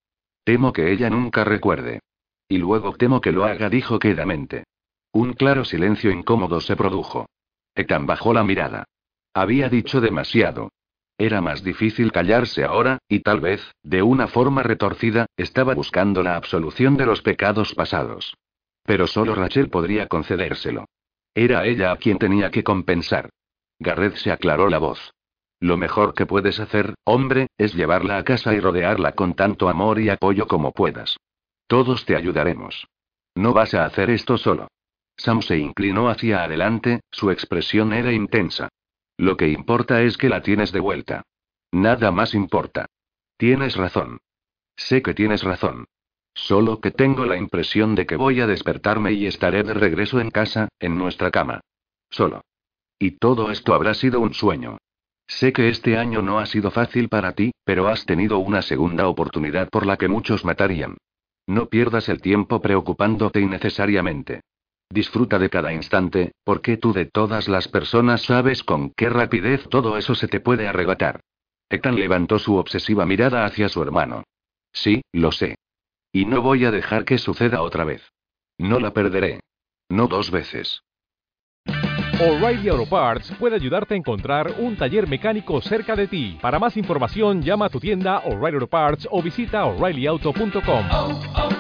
Temo que ella nunca recuerde. Y luego temo que lo haga, dijo quedamente. Un claro silencio incómodo se produjo. Ethan bajó la mirada. Había dicho demasiado. Era más difícil callarse ahora, y tal vez, de una forma retorcida, estaba buscando la absolución de los pecados pasados. Pero solo Rachel podría concedérselo. Era ella a quien tenía que compensar. Garrett se aclaró la voz. Lo mejor que puedes hacer, hombre, es llevarla a casa y rodearla con tanto amor y apoyo como puedas. Todos te ayudaremos. No vas a hacer esto solo. Sam se inclinó hacia adelante, su expresión era intensa. Lo que importa es que la tienes de vuelta. Nada más importa. Tienes razón. Sé que tienes razón. Solo que tengo la impresión de que voy a despertarme y estaré de regreso en casa, en nuestra cama. Solo. Y todo esto habrá sido un sueño. Sé que este año no ha sido fácil para ti, pero has tenido una segunda oportunidad por la que muchos matarían. No pierdas el tiempo preocupándote innecesariamente. Disfruta de cada instante, porque tú de todas las personas sabes con qué rapidez todo eso se te puede arrebatar. Ethan levantó su obsesiva mirada hacia su hermano. Sí, lo sé. Y no voy a dejar que suceda otra vez. No la perderé. No dos veces. O'Reilly Auto Parts puede ayudarte a encontrar un taller mecánico cerca de ti. Para más información, llama a tu tienda O'Reilly Auto Parts o visita oreillyauto.com.